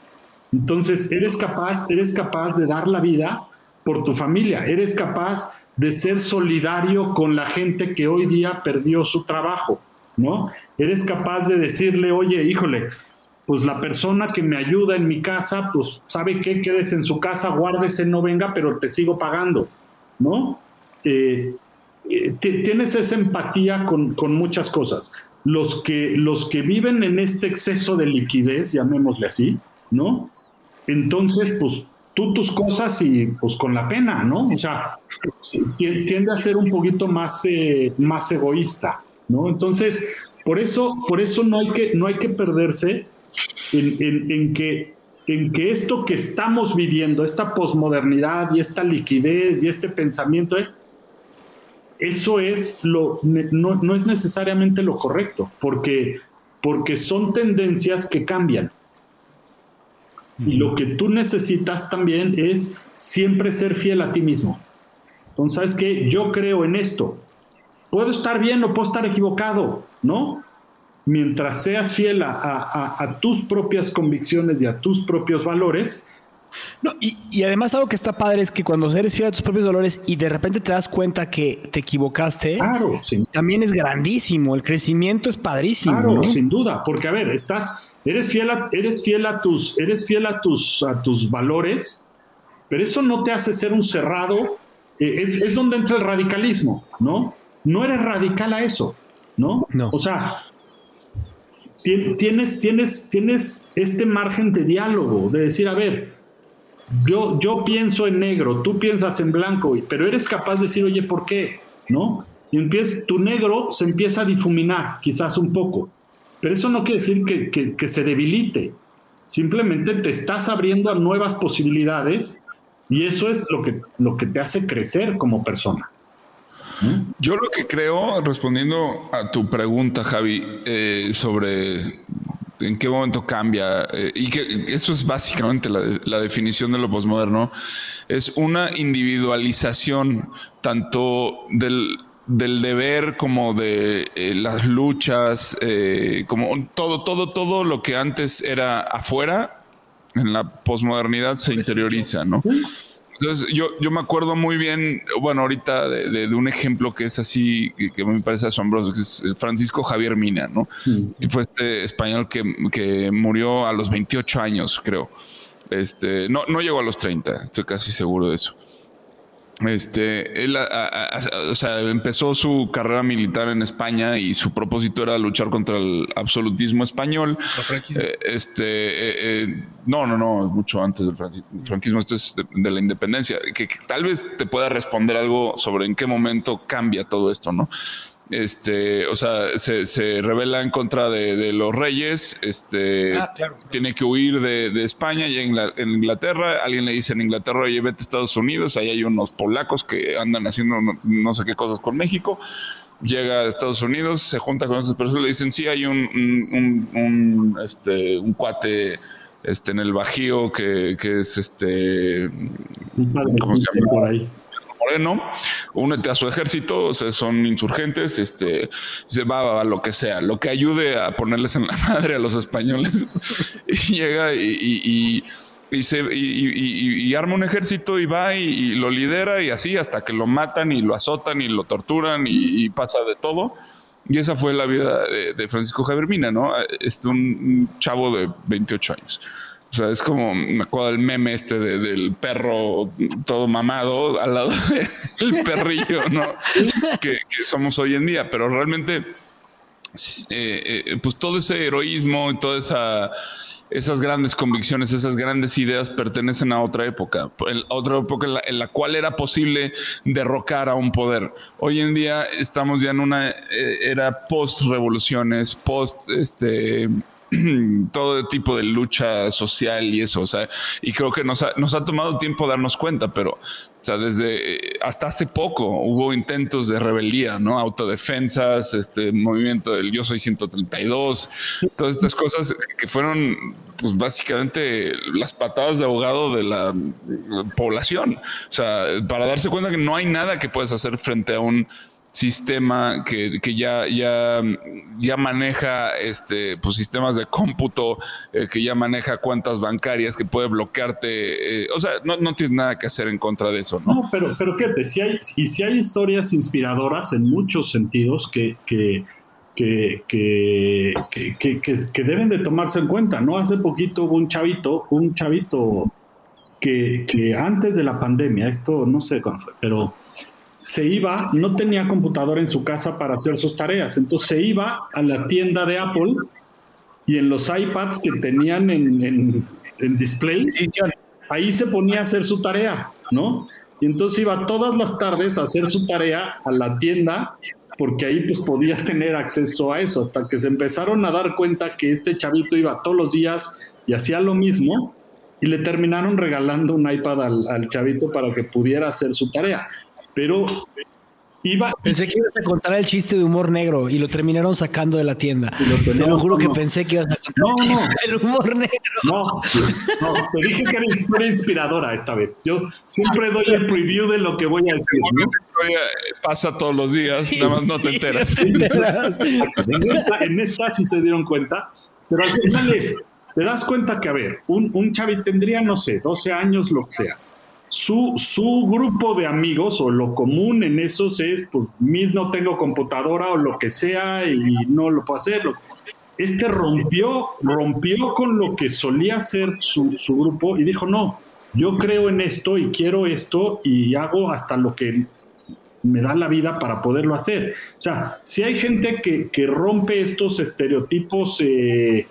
Speaker 3: Entonces, eres capaz, eres capaz de dar la vida por tu familia, eres capaz de ser solidario con la gente que hoy día perdió su trabajo, ¿no? Eres capaz de decirle, oye, híjole, pues la persona que me ayuda en mi casa, pues sabe que quedes en su casa, guárdese, no venga, pero te sigo pagando, ¿no? Eh, eh, tienes esa empatía con, muchas cosas. los que, los que viven en este exceso de liquidez, llamémosle así, ¿no? Entonces, pues tú tus cosas y pues con la pena, ¿no? O sea, tiende a ser un poquito más, eh, más egoísta, ¿no? Entonces, por eso, por eso no, hay que, no hay que perderse en, que, en que esto que estamos viviendo, esta posmodernidad y esta liquidez y este pensamiento, eh, eso es lo, no, no, es necesariamente lo correcto, porque, porque son tendencias que cambian. Y lo que tú necesitas también es siempre ser fiel a ti mismo. Entonces, ¿sabes qué? Yo creo en esto. Puedo estar bien o puedo estar equivocado, ¿no? Mientras seas fiel a, tus propias convicciones y a tus propios valores,
Speaker 1: no, y, además algo que está padre es que cuando eres fiel a tus propios valores y de repente te das cuenta que te equivocaste,
Speaker 3: claro,
Speaker 1: también es grandísimo. El crecimiento es padrísimo. Claro,
Speaker 3: sin duda, porque a ver, estás, eres fiel a, eres fiel a tus, eres fiel a tus, a tus valores, pero eso no te hace ser un cerrado. Eh, es, donde entra el radicalismo, ¿no? No eres radical a eso, ¿no?
Speaker 1: no.
Speaker 3: O sea, tienes, tienes, tienes este margen de diálogo, de decir, a ver, yo, yo pienso en negro, tú piensas en blanco, pero eres capaz de decir, oye, ¿por qué? ¿No? Y empieza, tu negro se empieza a difuminar, quizás un poco. Pero eso no quiere decir que, se debilite. Simplemente te estás abriendo a nuevas posibilidades y eso es lo que, lo que te hace crecer como persona.
Speaker 2: Yo lo que creo, respondiendo a tu pregunta, Javi, eh, sobre en qué momento cambia, eh, y que eso es básicamente la, definición de lo posmoderno, es una individualización tanto del, deber como de eh, las luchas, eh, como todo, todo, todo lo que antes era afuera, en la posmodernidad se interioriza, ¿no? Entonces, yo, yo me acuerdo muy bien, bueno, ahorita de, un ejemplo que es así, que, me parece asombroso, que es Francisco Javier Mina, ¿no? Que fue este español que, que, murió a los 28 años, creo. Este, no, no llegó a los 30, estoy casi seguro de eso. Este, él, o sea, empezó su carrera militar en España y su propósito era luchar contra el absolutismo español. Eh, este, eh, eh, no, no, no, es mucho antes del franquismo, esto es de, la independencia. que, tal vez te pueda responder algo sobre en qué momento cambia todo esto, ¿no? Este, o sea, se, revela en contra de, los reyes, este, ah, tiene que huir de, España y en, Inglaterra, alguien le dice en Inglaterra, oye, vete a Estados Unidos, ahí hay unos polacos que andan haciendo no, sé qué cosas con México, llega a Estados Unidos, se junta con esas personas, le dicen, sí, hay un, un, este, un cuate este, en el Bajío que, que es este...
Speaker 3: ¿Cómo se llama? Por ahí
Speaker 2: Moreno, únete a su ejército, son insurgentes, este, se va a lo que sea, lo que ayude a ponerles en la *laughs* madre a los españoles. *laughs* llega y, se, y, arma un ejército y va y, lo lidera y así hasta que lo matan y lo azotan y lo torturan y, pasa de todo. Y esa fue la vida de, Francisco Javier Mina, ¿no? Este, un chavo de 28 años. O sea, es como, me acuerdo del meme este del perro todo mamado al lado *laughs* del perrillo, ¿no? que, somos hoy en día, pero realmente, eh, eh, pues todo ese heroísmo y todas esa, esas grandes convicciones, esas grandes ideas pertenecen a otra época, a otra época en la, en la, cual era posible derrocar a un poder. Hoy en día estamos ya en una eh, era post revoluciones, post este *clears throat* todo tipo de lucha social y eso, o sea, y creo que nos ha, tomado tiempo darnos cuenta, pero, o sea, desde eh, hasta hace poco hubo intentos de rebeldía, ¿no? Autodefensas, este movimiento del Yo Soy 132, todas estas cosas que fueron, pues básicamente las patadas de abogado de la población, o sea, para darse cuenta que no hay nada que puedes hacer frente a un sistema que, ya, ya, ya maneja este, pues, sistemas de cómputo, eh, que ya maneja cuentas bancarias, que puede bloquearte. Eh, o sea, no, no, tienes nada que hacer en contra de eso, ¿no?
Speaker 3: No, pero, pero fíjate, si hay, si, si hay historias inspiradoras en muchos sentidos que, que, que, que, deben de tomarse en cuenta, ¿no? Hace poquito hubo un chavito, un chavito que, que antes de la pandemia, esto no sé cuándo fue, pero se iba, no tenía computadora en su casa para hacer sus tareas, entonces se iba a la tienda de Apple y en los iPads que tenían en, en, display, ahí se ponía a hacer su tarea, ¿no? Y entonces iba todas las tardes a hacer su tarea a la tienda porque ahí pues podía *laughs* tener acceso a eso, hasta que se empezaron a dar cuenta que este chavito iba todos los días y hacía lo mismo, y le terminaron regalando un iPad al, chavito para que pudiera hacer su tarea. Pero Iba,
Speaker 1: pensé que ibas a contar el chiste de humor negro y lo terminaron sacando de la tienda. Te lo juro que pensé que ibas a contar
Speaker 3: no, el chiste del humor negro. No, no, te dije que era historia inspiradora esta vez. Yo siempre doy el preview de lo que voy a decir.
Speaker 2: ¿no? Esa historia pasa todos los días, nada más no te enteras.
Speaker 3: en, esta, en esta sí se dieron cuenta, pero al final es, te das cuenta que, a ver, un, un chavi tendría, no sé, 12 años, lo que sea. Su, su grupo de amigos o lo común en esos es, pues, mis no tengo computadora o lo que sea y no lo puedo hacer. Este rompió, rompió con lo que solía ser su, su grupo y dijo, no, yo creo en esto y quiero esto y hago hasta lo que me da la vida para poderlo hacer. O sea, si hay gente que, que rompe estos estereotipos eh,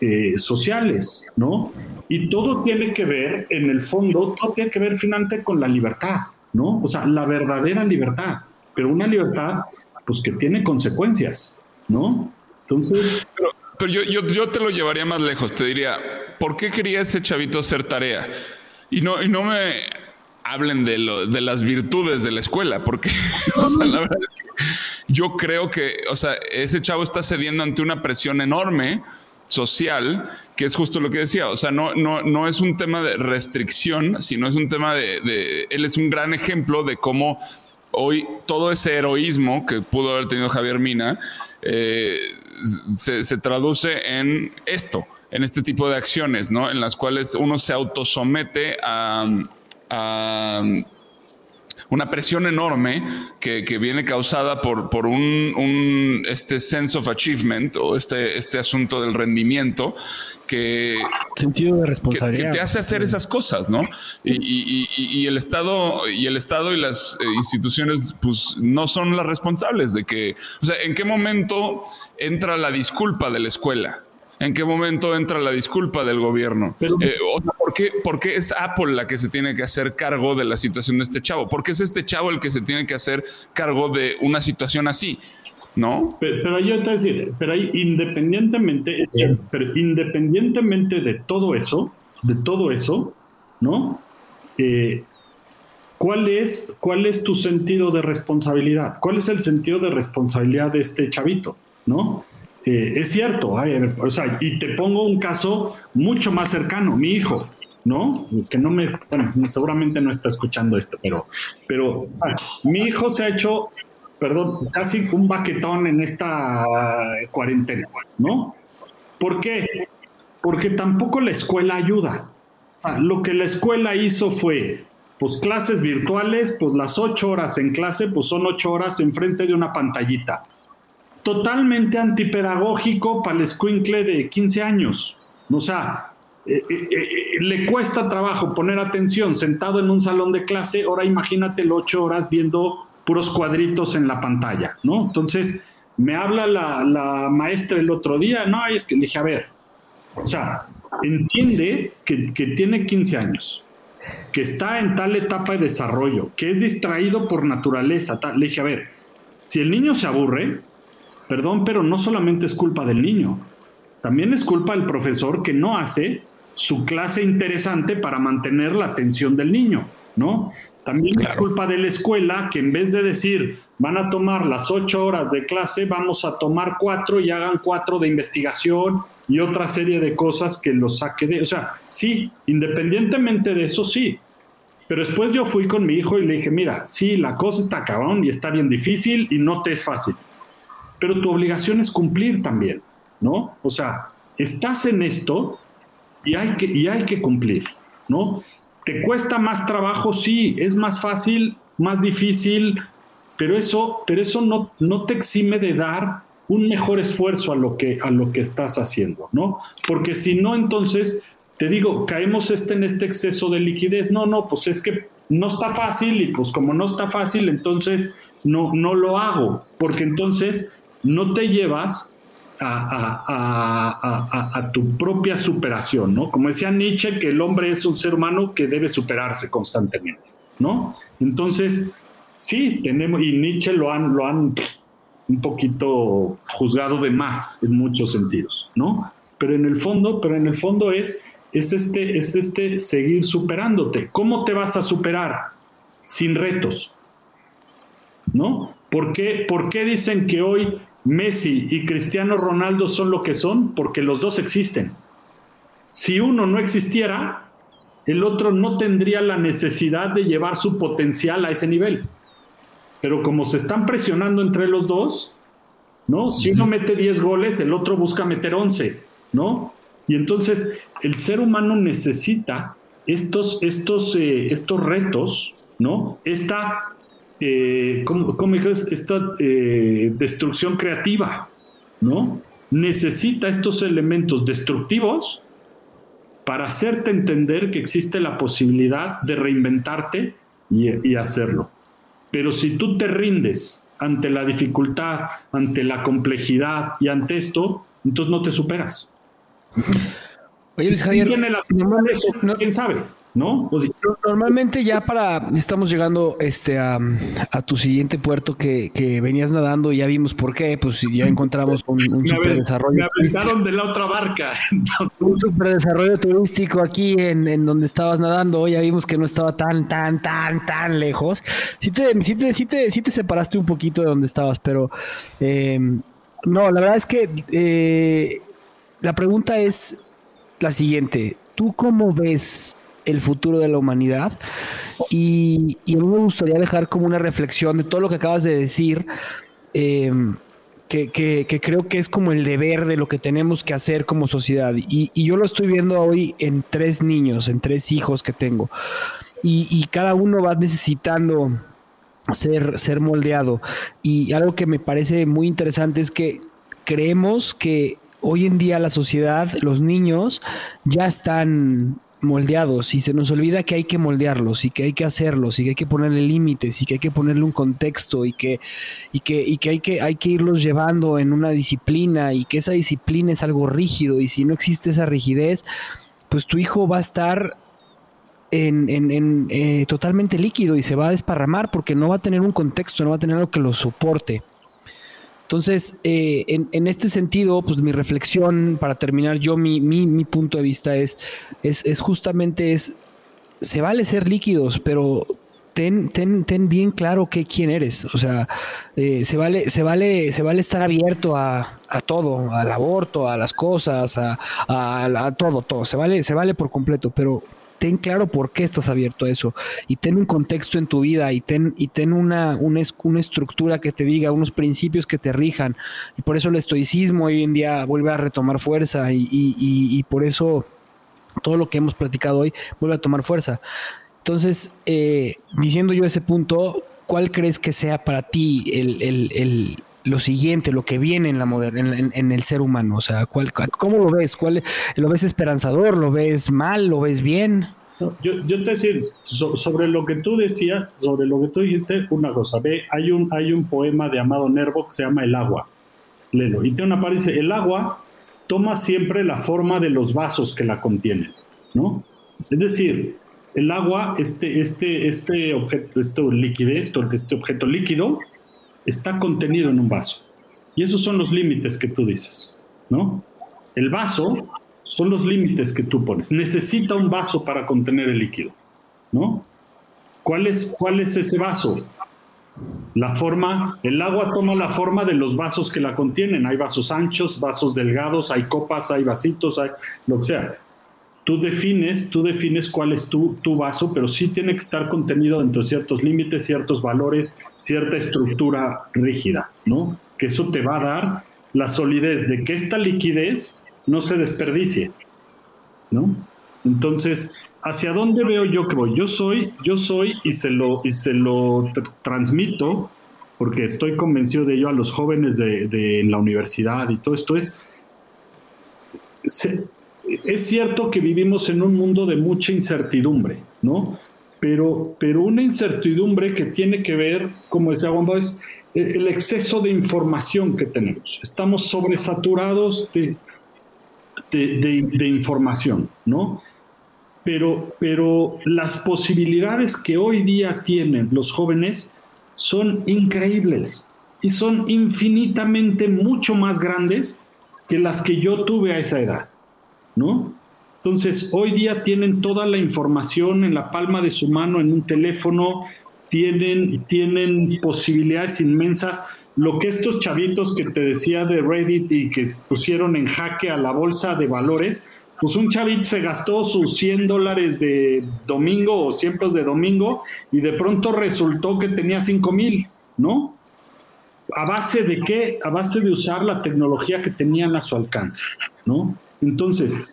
Speaker 3: eh, sociales, ¿no? Y todo tiene que ver, en el fondo, todo tiene que ver finalmente con la libertad, ¿no? O sea, la verdadera libertad, pero una libertad, pues que tiene consecuencias, ¿no? Entonces...
Speaker 2: Pero, yo, yo, yo, te lo llevaría más lejos, te diría, ¿por qué quería ese chavito hacer tarea? Y no, y no me hablen de, lo, de las virtudes de la escuela, porque, *laughs* o sea, la verdad es que yo creo que, o sea, ese chavo está cediendo ante una presión enorme social, que es justo lo que decía, o sea, no, no, no es un tema de restricción, sino es un tema de, él es un gran ejemplo de cómo hoy todo ese heroísmo que pudo haber tenido Javier Mina eh, se, traduce en esto, en este tipo de acciones, ¿no? En las cuales uno se autosomete a, a una presión enorme que, viene causada por, por un, este sense of achievement o este, este asunto del rendimiento que,
Speaker 1: sentido de responsabilidad
Speaker 2: que, te hace hacer esas cosas, ¿no? Y, el Estado y el Estado y las eh, instituciones, pues, no son las responsables de que, o sea, ¿en qué momento entra la disculpa de la escuela? ¿En qué momento entra la disculpa del gobierno? Eh, ¿por, qué, es Apple la que se tiene que hacer cargo de la situación de este chavo? ¿Por qué es este chavo el que se tiene que hacer cargo de una situación así? ¿No?
Speaker 3: Pero, yo te decir, pero ahí independientemente, pero independientemente de todo eso, de todo eso, ¿no? Eh, ¿cuál, es, ¿Cuál es tu sentido de responsabilidad? ¿Cuál es el sentido de responsabilidad de este chavito? ¿No? Eh, es cierto, o sea, y te pongo un caso mucho más cercano, mi hijo, ¿no? Que no me, bueno, seguramente no está escuchando esto, pero, pero ah, mi hijo se ha hecho, perdón, casi un baquetón en esta cuarentena, ¿no? ¿Por qué? Porque tampoco la escuela ayuda. lo que la escuela hizo fue, pues clases virtuales, pues las ocho horas en clase, pues son ocho horas enfrente de una pantallita totalmente antipedagógico para el escuincle de 15 años. O sea, eh, eh, eh, le cuesta trabajo poner atención sentado en un salón de clase, ahora imagínate ocho horas viendo puros cuadritos en la pantalla, ¿no? Entonces, me habla la, maestra el otro día, no, es que le dije, a ver, o sea, entiende que, que tiene 15 años, que está en tal etapa de desarrollo, que es distraído por naturaleza, le dije, a ver, si el niño se aburre, Perdón, pero no solamente es culpa del niño, también es culpa del profesor que no hace su clase interesante para mantener la atención del niño, ¿no? También es culpa de la escuela que en vez de decir van a tomar las ocho horas de clase, vamos a tomar cuatro y hagan cuatro de investigación y otra serie de cosas que los saque de... O sea, sí, independientemente de eso, sí. Pero después yo fui con mi hijo y le dije, mira, sí, la cosa está cabrón y está bien difícil y no te es fácil pero tu obligación es cumplir también, ¿no? O sea, estás en esto y hay que, y hay que cumplir, ¿no? ¿Te cuesta más trabajo? Sí, es más fácil, más difícil, pero eso, pero eso no, no te exime de dar un mejor esfuerzo a lo que, a lo que estás haciendo, ¿no? Porque si no, entonces, te digo, caemos este en este exceso de liquidez. No, no, pues es que no está fácil y pues como no está fácil, entonces no, no lo hago, porque entonces no te llevas a, tu propia superación, ¿no? Como decía Nietzsche, que el hombre es un ser humano que debe superarse constantemente, ¿no? Entonces, sí, tenemos, y Nietzsche lo han, lo han un poquito juzgado de más en muchos sentidos, ¿no? Pero en el fondo, pero en el fondo es, es este, es este seguir superándote. ¿Cómo te vas a superar? Sin retos, ¿no? ¿Por qué, ¿Por qué dicen que hoy Messi y Cristiano Ronaldo son lo que son? Porque los dos existen. Si uno no existiera, el otro no tendría la necesidad de llevar su potencial a ese nivel. Pero como se están presionando entre los dos, ¿no? Si uno mete 10 goles, el otro busca meter 11, ¿no? Y entonces el ser humano necesita estos, estos, eh, estos retos, ¿no? Esta, eh, ¿cómo, Esta eh, destrucción creativa, ¿no? Necesita estos elementos destructivos para hacerte entender que existe la posibilidad de reinventarte y hacerlo. Pero si tú te rindes ante la dificultad, ante la complejidad y ante esto, entonces no te superas.
Speaker 1: Oye, Luis Javier,
Speaker 3: ¿quién sabe? ¿No?
Speaker 1: Pues, normalmente ya para, estamos llegando este, a, tu siguiente puerto que, venías nadando y ya vimos por qué, pues ya *laughs* encontramos un, super desarrollo.
Speaker 3: Me aventaron de la otra barca. *laughs*
Speaker 1: un super desarrollo turístico aquí en, donde estabas nadando, ya vimos que no estaba tan, tan, tan, tan lejos. Sí te, sí te, sí te, sí te separaste un poquito de donde estabas, pero eh, no, la verdad es que eh, la pregunta es la siguiente. ¿Tú cómo ves el futuro de la humanidad. Y, a mí me gustaría dejar como una reflexión de todo lo que acabas de decir, em, que, creo que es como el deber de lo que tenemos que hacer como sociedad. Y, yo lo estoy viendo hoy en tres niños, en tres hijos que tengo. Y, cada uno va necesitando ser, ser moldeado. Y algo que me parece muy interesante es que creemos que hoy en día la sociedad, los niños ya están moldeados y se nos olvida que hay que moldearlos y que hay que hacerlos y que hay que ponerle límites y que hay que ponerle un contexto y que, y que, y que, hay, que hay que irlos llevando en una disciplina y que esa disciplina es algo rígido y si no existe esa rigidez, pues tu hijo va a estar en, en, eh, totalmente líquido y se va a desparramar porque no va a tener un contexto, no va a tener algo que lo soporte. Entonces, eh, en, este sentido, pues mi reflexión, para terminar, yo mi, mi, punto de vista es, es, justamente es, se vale ser líquidos, pero ten, ten, ten bien claro que, quién eres. O sea, eh, se, vale, se, vale, se vale estar abierto a, a todo, al aborto, a las cosas, a, a, a, todo, todo. Se vale, se vale por completo, pero ten claro por qué estás abierto a eso y ten un contexto en tu vida y ten, y ten una, una, una estructura que te diga, unos principios que te rijan. Y por eso el estoicismo hoy en día vuelve a retomar fuerza y, y, y, por eso todo lo que hemos platicado hoy vuelve a tomar fuerza. Entonces, eh, diciendo yo ese punto, ¿cuál crees que sea para ti el, el, el lo siguiente, lo que viene en la moderna, en, el ser humano? O sea, ¿cuál, ¿cómo lo ves? ¿Cuál, ¿Lo ves esperanzador? ¿Lo ves mal? ¿Lo ves bien?
Speaker 3: Yo, yo te decir, sobre lo que tú decías, sobre lo que tú dijiste, una cosa. Ve, hay un, hay un poema de Amado Nervo que se llama El agua. Léelo. Y tiene una parte dice, el agua toma siempre la forma de los vasos que la contienen, ¿no? Es decir, el agua, este, este, este objeto, este liquidez, este objeto líquido, está contenido en un vaso. Y esos son los límites que tú dices, ¿no? El vaso son los límites que tú pones. Necesita un vaso para contener el líquido, ¿no? ¿Cuál es, cuál es ese vaso? La forma, el agua toma la forma de los vasos que la contienen. Hay vasos anchos, vasos delgados, hay copas, hay vasitos, hay lo que sea tú defines, tú defines cuál es tu, tu, vaso, pero sí tiene que estar contenido dentro de ciertos límites, ciertos valores, cierta estructura rígida, ¿no? Que eso te va a dar la solidez de que esta liquidez no se desperdicie, ¿no? Entonces, ¿hacia dónde veo yo que voy? Yo soy, yo soy y se lo, y se lo transmito porque estoy convencido de ello a los jóvenes de, de la universidad y todo esto es, es cierto que vivimos en un mundo de mucha incertidumbre, ¿no? pero, pero una incertidumbre que tiene que ver, como decía Juan es el exceso de información que tenemos. Estamos sobresaturados de, de, información, ¿no? Pero, pero las posibilidades que hoy día tienen los jóvenes son increíbles y son infinitamente mucho más grandes que las que yo tuve a esa edad, ¿no? Entonces, hoy día tienen toda la información en la palma de su mano, en un teléfono, tienen, tienen posibilidades inmensas. Lo que estos chavitos que te decía de Reddit y que pusieron en jaque a la bolsa de valores, pues un chavito se gastó sus 100 dólares de domingo o cientos de domingo y de pronto resultó que tenía 5 mil, ¿no? ¿A base de qué? A base de usar la tecnología que tenían a su alcance, ¿no? Entonces,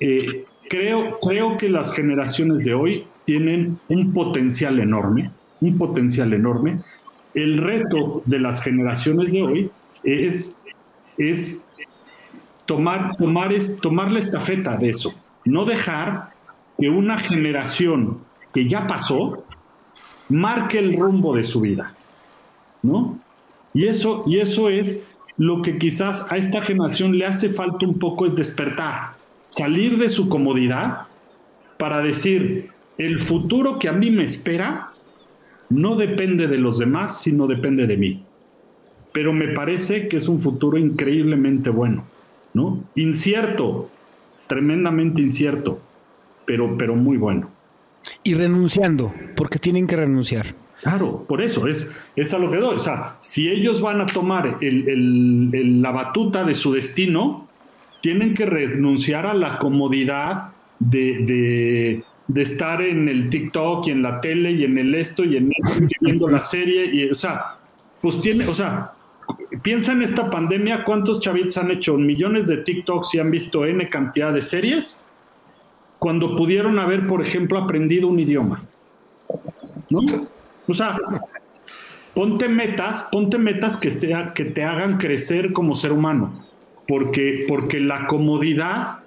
Speaker 3: eh, creo, creo que las generaciones de hoy tienen un potencial enorme, un potencial enorme. El reto de las generaciones de hoy es, es tomar, tomar, es, tomar la estafeta de eso, no dejar que una generación que ya pasó marque el rumbo de su vida, ¿no? Y eso, y eso es lo que quizás a esta generación le hace falta un poco es despertar, salir de su comodidad para decir, el futuro que a mí me espera no depende de los demás, sino depende de mí. Pero me parece que es un futuro increíblemente bueno, ¿no? Incierto, tremendamente incierto, pero, pero muy bueno.
Speaker 1: Y renunciando, porque tienen que renunciar.
Speaker 3: Claro, por eso es, es a lo que doy. O sea, si ellos van a tomar la batuta de su destino, tienen que renunciar a la comodidad de, estar en el TikTok y en la tele y en el esto y en viendo la serie o sea, pues tiene, o sea, piensa en esta pandemia, ¿cuántos chavitos han hecho millones de TikToks y han visto N cantidad de series? Cuando pudieron haber, por ejemplo, aprendido un idioma. ¿No? O sea, ponte metas, ponte metas que que te hagan crecer como ser humano porque, porque la comodidad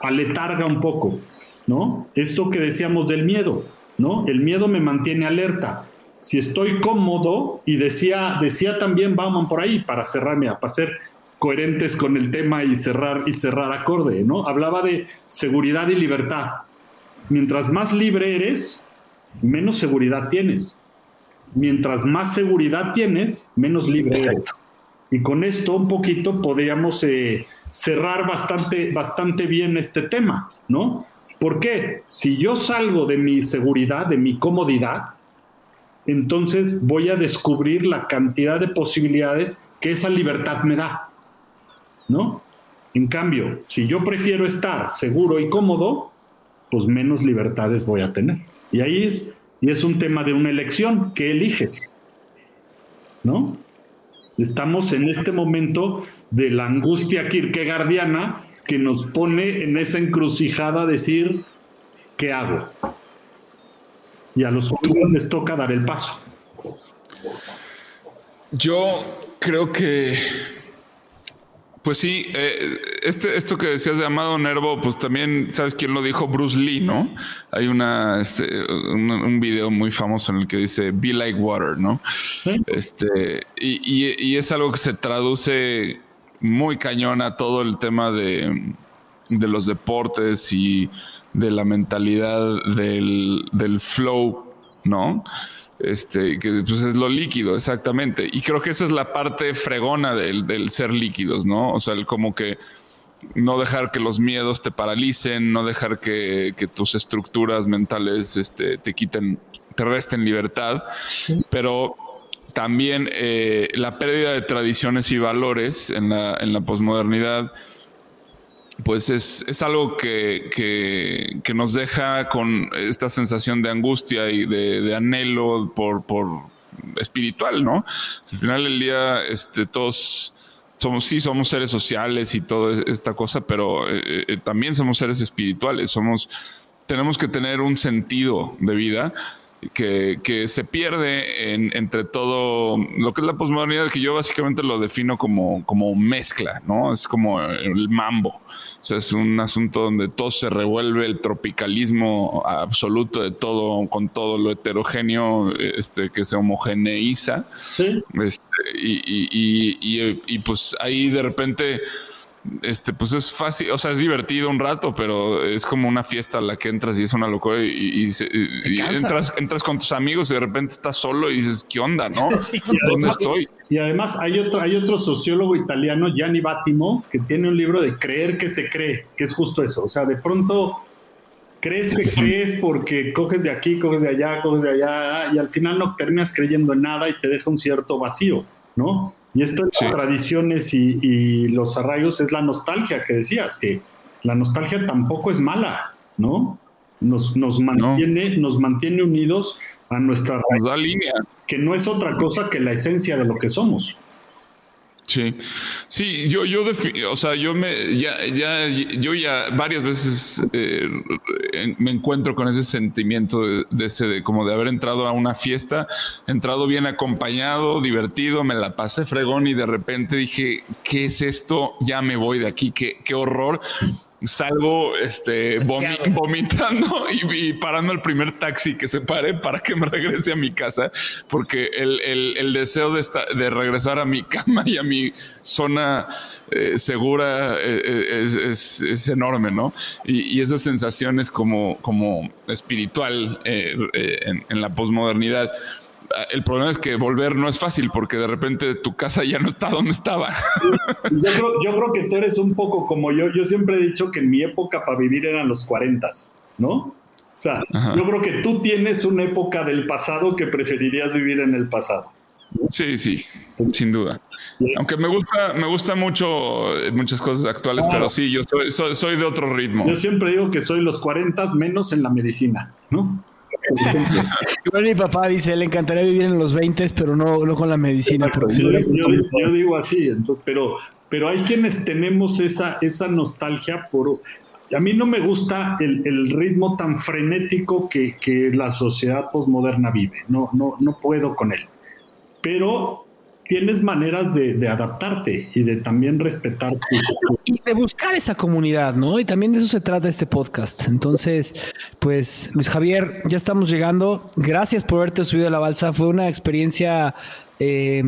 Speaker 3: aletarga un poco, ¿no? Esto que decíamos del miedo, ¿no? El miedo me mantiene alerta. Si estoy cómodo, y decía, decía también Bauman por ahí, para cerrarme, para ser coherentes con el tema y cerrar, y cerrar acorde, ¿no? Hablaba de seguridad y libertad. Mientras más libre eres, menos seguridad tienes. Mientras más seguridad tienes, menos libre eres. Y con esto un poquito podríamos eh, cerrar bastante, bastante bien este tema, ¿no? ¿Por qué? Si yo salgo de mi seguridad, de mi comodidad, entonces voy a descubrir la cantidad de posibilidades que esa libertad me da, ¿no? En cambio, si yo prefiero estar seguro y cómodo, pues menos libertades voy a tener. Y ahí es, y es un tema de una elección, ¿qué eliges? ¿No? Estamos en este momento de la angustia kierkegaardiana que nos pone en esa encrucijada decir, ¿qué hago? Y a los jóvenes les toca dar el paso.
Speaker 2: Yo creo que pues sí, eh, este, esto que decías de Amado Nervo, pues también, ¿sabes quién lo dijo? Bruce Lee, ¿no? Hay una, este, un, video muy famoso en el que dice, be like water, ¿no? Este, y, es algo que se traduce muy cañón a todo el tema de, de los deportes y de la mentalidad del, del flow, ¿no? Este, que pues es lo líquido, exactamente. Y creo que esa es la parte fregona del, ser líquidos, ¿no? O sea, el como que no dejar que los miedos te paralicen, no dejar que, tus estructuras mentales este, te quiten, te resten libertad, pero también eh, la pérdida de tradiciones y valores en la, en la posmodernidad pues es, algo que, nos deja con esta sensación de angustia y de, anhelo por, espiritual, ¿no? Al final del día, este, todos somos, sí, somos seres sociales y toda esta cosa, pero eh, eh, también somos seres espirituales, somos, tenemos que tener un sentido de vida que, que se pierde en, entre todo lo que es la posmodernidad, que yo básicamente lo defino como, como mezcla, ¿no? Es como el mambo. O sea, es un asunto donde todo se revuelve, el tropicalismo absoluto de todo, con todo lo heterogéneo este, que se homogeneiza.
Speaker 3: Sí.
Speaker 2: Este, y, y, y, y, pues ahí de repente este, pues es fácil, o sea, es divertido un rato, pero es como una fiesta a la que entras y es una locura y, entras, entras con tus amigos y de repente estás solo y dices, ¿qué onda, no? *laughs* ¿Dónde estoy?
Speaker 3: Y además hay otro, hay otro sociólogo italiano, Gianni Battimo, que tiene un libro de creer que se cree, que es justo eso. O sea, de pronto crees que crees porque coges de aquí, coges de allá, coges de allá, y al final no terminas creyendo en nada y te deja un cierto vacío, ¿no? Y esto en las tradiciones y, los arraigos es la nostalgia que decías, que la nostalgia tampoco es mala, ¿no? Nos, nos, mantiene, nos mantiene unidos a nuestra
Speaker 2: línea.
Speaker 3: que no es otra cosa que la esencia de lo que somos.
Speaker 2: Sí, sí, yo, yo, o sea, yo me, ya, ya, yo ya varias veces eh, me encuentro con ese sentimiento de, ese, de como de haber entrado a una fiesta, entrado bien acompañado, divertido, me la pasé fregón y de repente dije, ¿qué es esto? Ya me voy de aquí, qué, qué horror salgo este, *laughs* vomitando y, parando el primer taxi que se pare para que me regrese a mi casa, porque el, deseo de, de regresar a mi *laughs* cama y a mi zona eh, segura eh, eh, es, enorme, ¿no? Y, esa sensación es como, como espiritual en, en la posmodernidad el problema es que volver no es fácil porque de repente tu casa ya no está donde estaba.
Speaker 3: Yo creo, que tú eres un poco como yo. Yo siempre he dicho que en mi época para vivir eran los 40, ¿no? O sea, yo creo que tú tienes una época del pasado que preferirías vivir en el pasado.
Speaker 2: Sí, sí, sin duda. Aunque me gusta, me gusta mucho eh, muchas cosas actuales, pero sí, yo soy, soy, de otro ritmo.
Speaker 3: Yo siempre digo que soy los 40 menos en la medicina, ¿no?
Speaker 1: Igual mi papá dice, le encantaría vivir en los 20, pero no, no con la medicina.
Speaker 3: yo, digo así, pero, pero hay quienes tenemos esa, esa nostalgia por... A mí no me gusta el, ritmo tan frenético que, que, la sociedad posmoderna vive, no, no, no puedo con él. Pero tienes maneras de, adaptarte y de también respetar
Speaker 1: y de buscar esa comunidad, ¿no? Y también de eso se trata este podcast. Entonces, pues Luis Javier, ya estamos llegando. Gracias por haberte subido a la balsa. Fue una experiencia eh,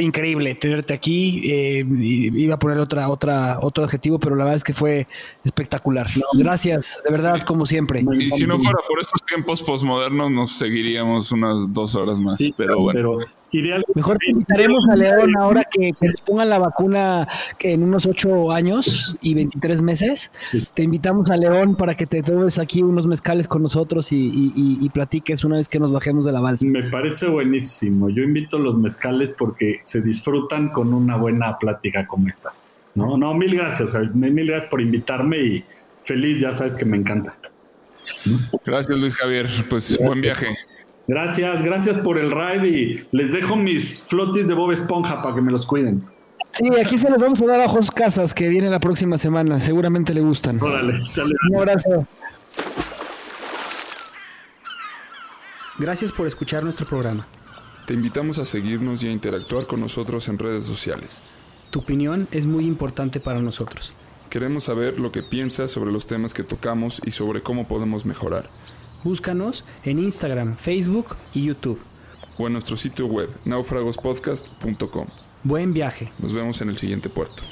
Speaker 1: increíble tenerte aquí. Eh, iba a poner otra, otra, otro adjetivo, pero la verdad es que fue espectacular. Gracias, de verdad, como siempre.
Speaker 2: Y si no fuera por estos tiempos posmodernos, nos seguiríamos unas dos horas más. pero bueno.
Speaker 1: Mejor te invitaremos a León ahora que, que pongan la vacuna que en unos ocho años y 23 meses. Te invitamos a León para que te tomes aquí unos mezcales con nosotros y, platiques una vez que nos bajemos de la balsa.
Speaker 3: Me parece buenísimo. Yo invito los mezcales porque se disfrutan con una buena plática como esta. No, no, mil gracias. Mil gracias por invitarme y feliz, ya sabes que me encanta.
Speaker 2: Gracias Luis Javier. Pues buen viaje.
Speaker 3: Gracias, gracias por el ride y les dejo mis flotis de Bob Esponja para que me los cuiden.
Speaker 1: Sí, aquí se los vamos a dar a Jos Casas que viene la próxima semana. Seguramente le gustan.
Speaker 3: Órale, sale.
Speaker 1: Un abrazo.
Speaker 4: Gracias por escuchar nuestro programa.
Speaker 2: Te invitamos a seguirnos y a interactuar con nosotros en redes sociales.
Speaker 4: Tu opinión es muy importante para nosotros.
Speaker 2: Queremos saber lo que piensas sobre los temas que tocamos y sobre cómo podemos mejorar.
Speaker 4: Búscanos en Instagram, Facebook y YouTube.
Speaker 2: O en nuestro sitio web, naufragospodcast.com.
Speaker 4: Buen viaje.
Speaker 2: Nos vemos en el siguiente puerto.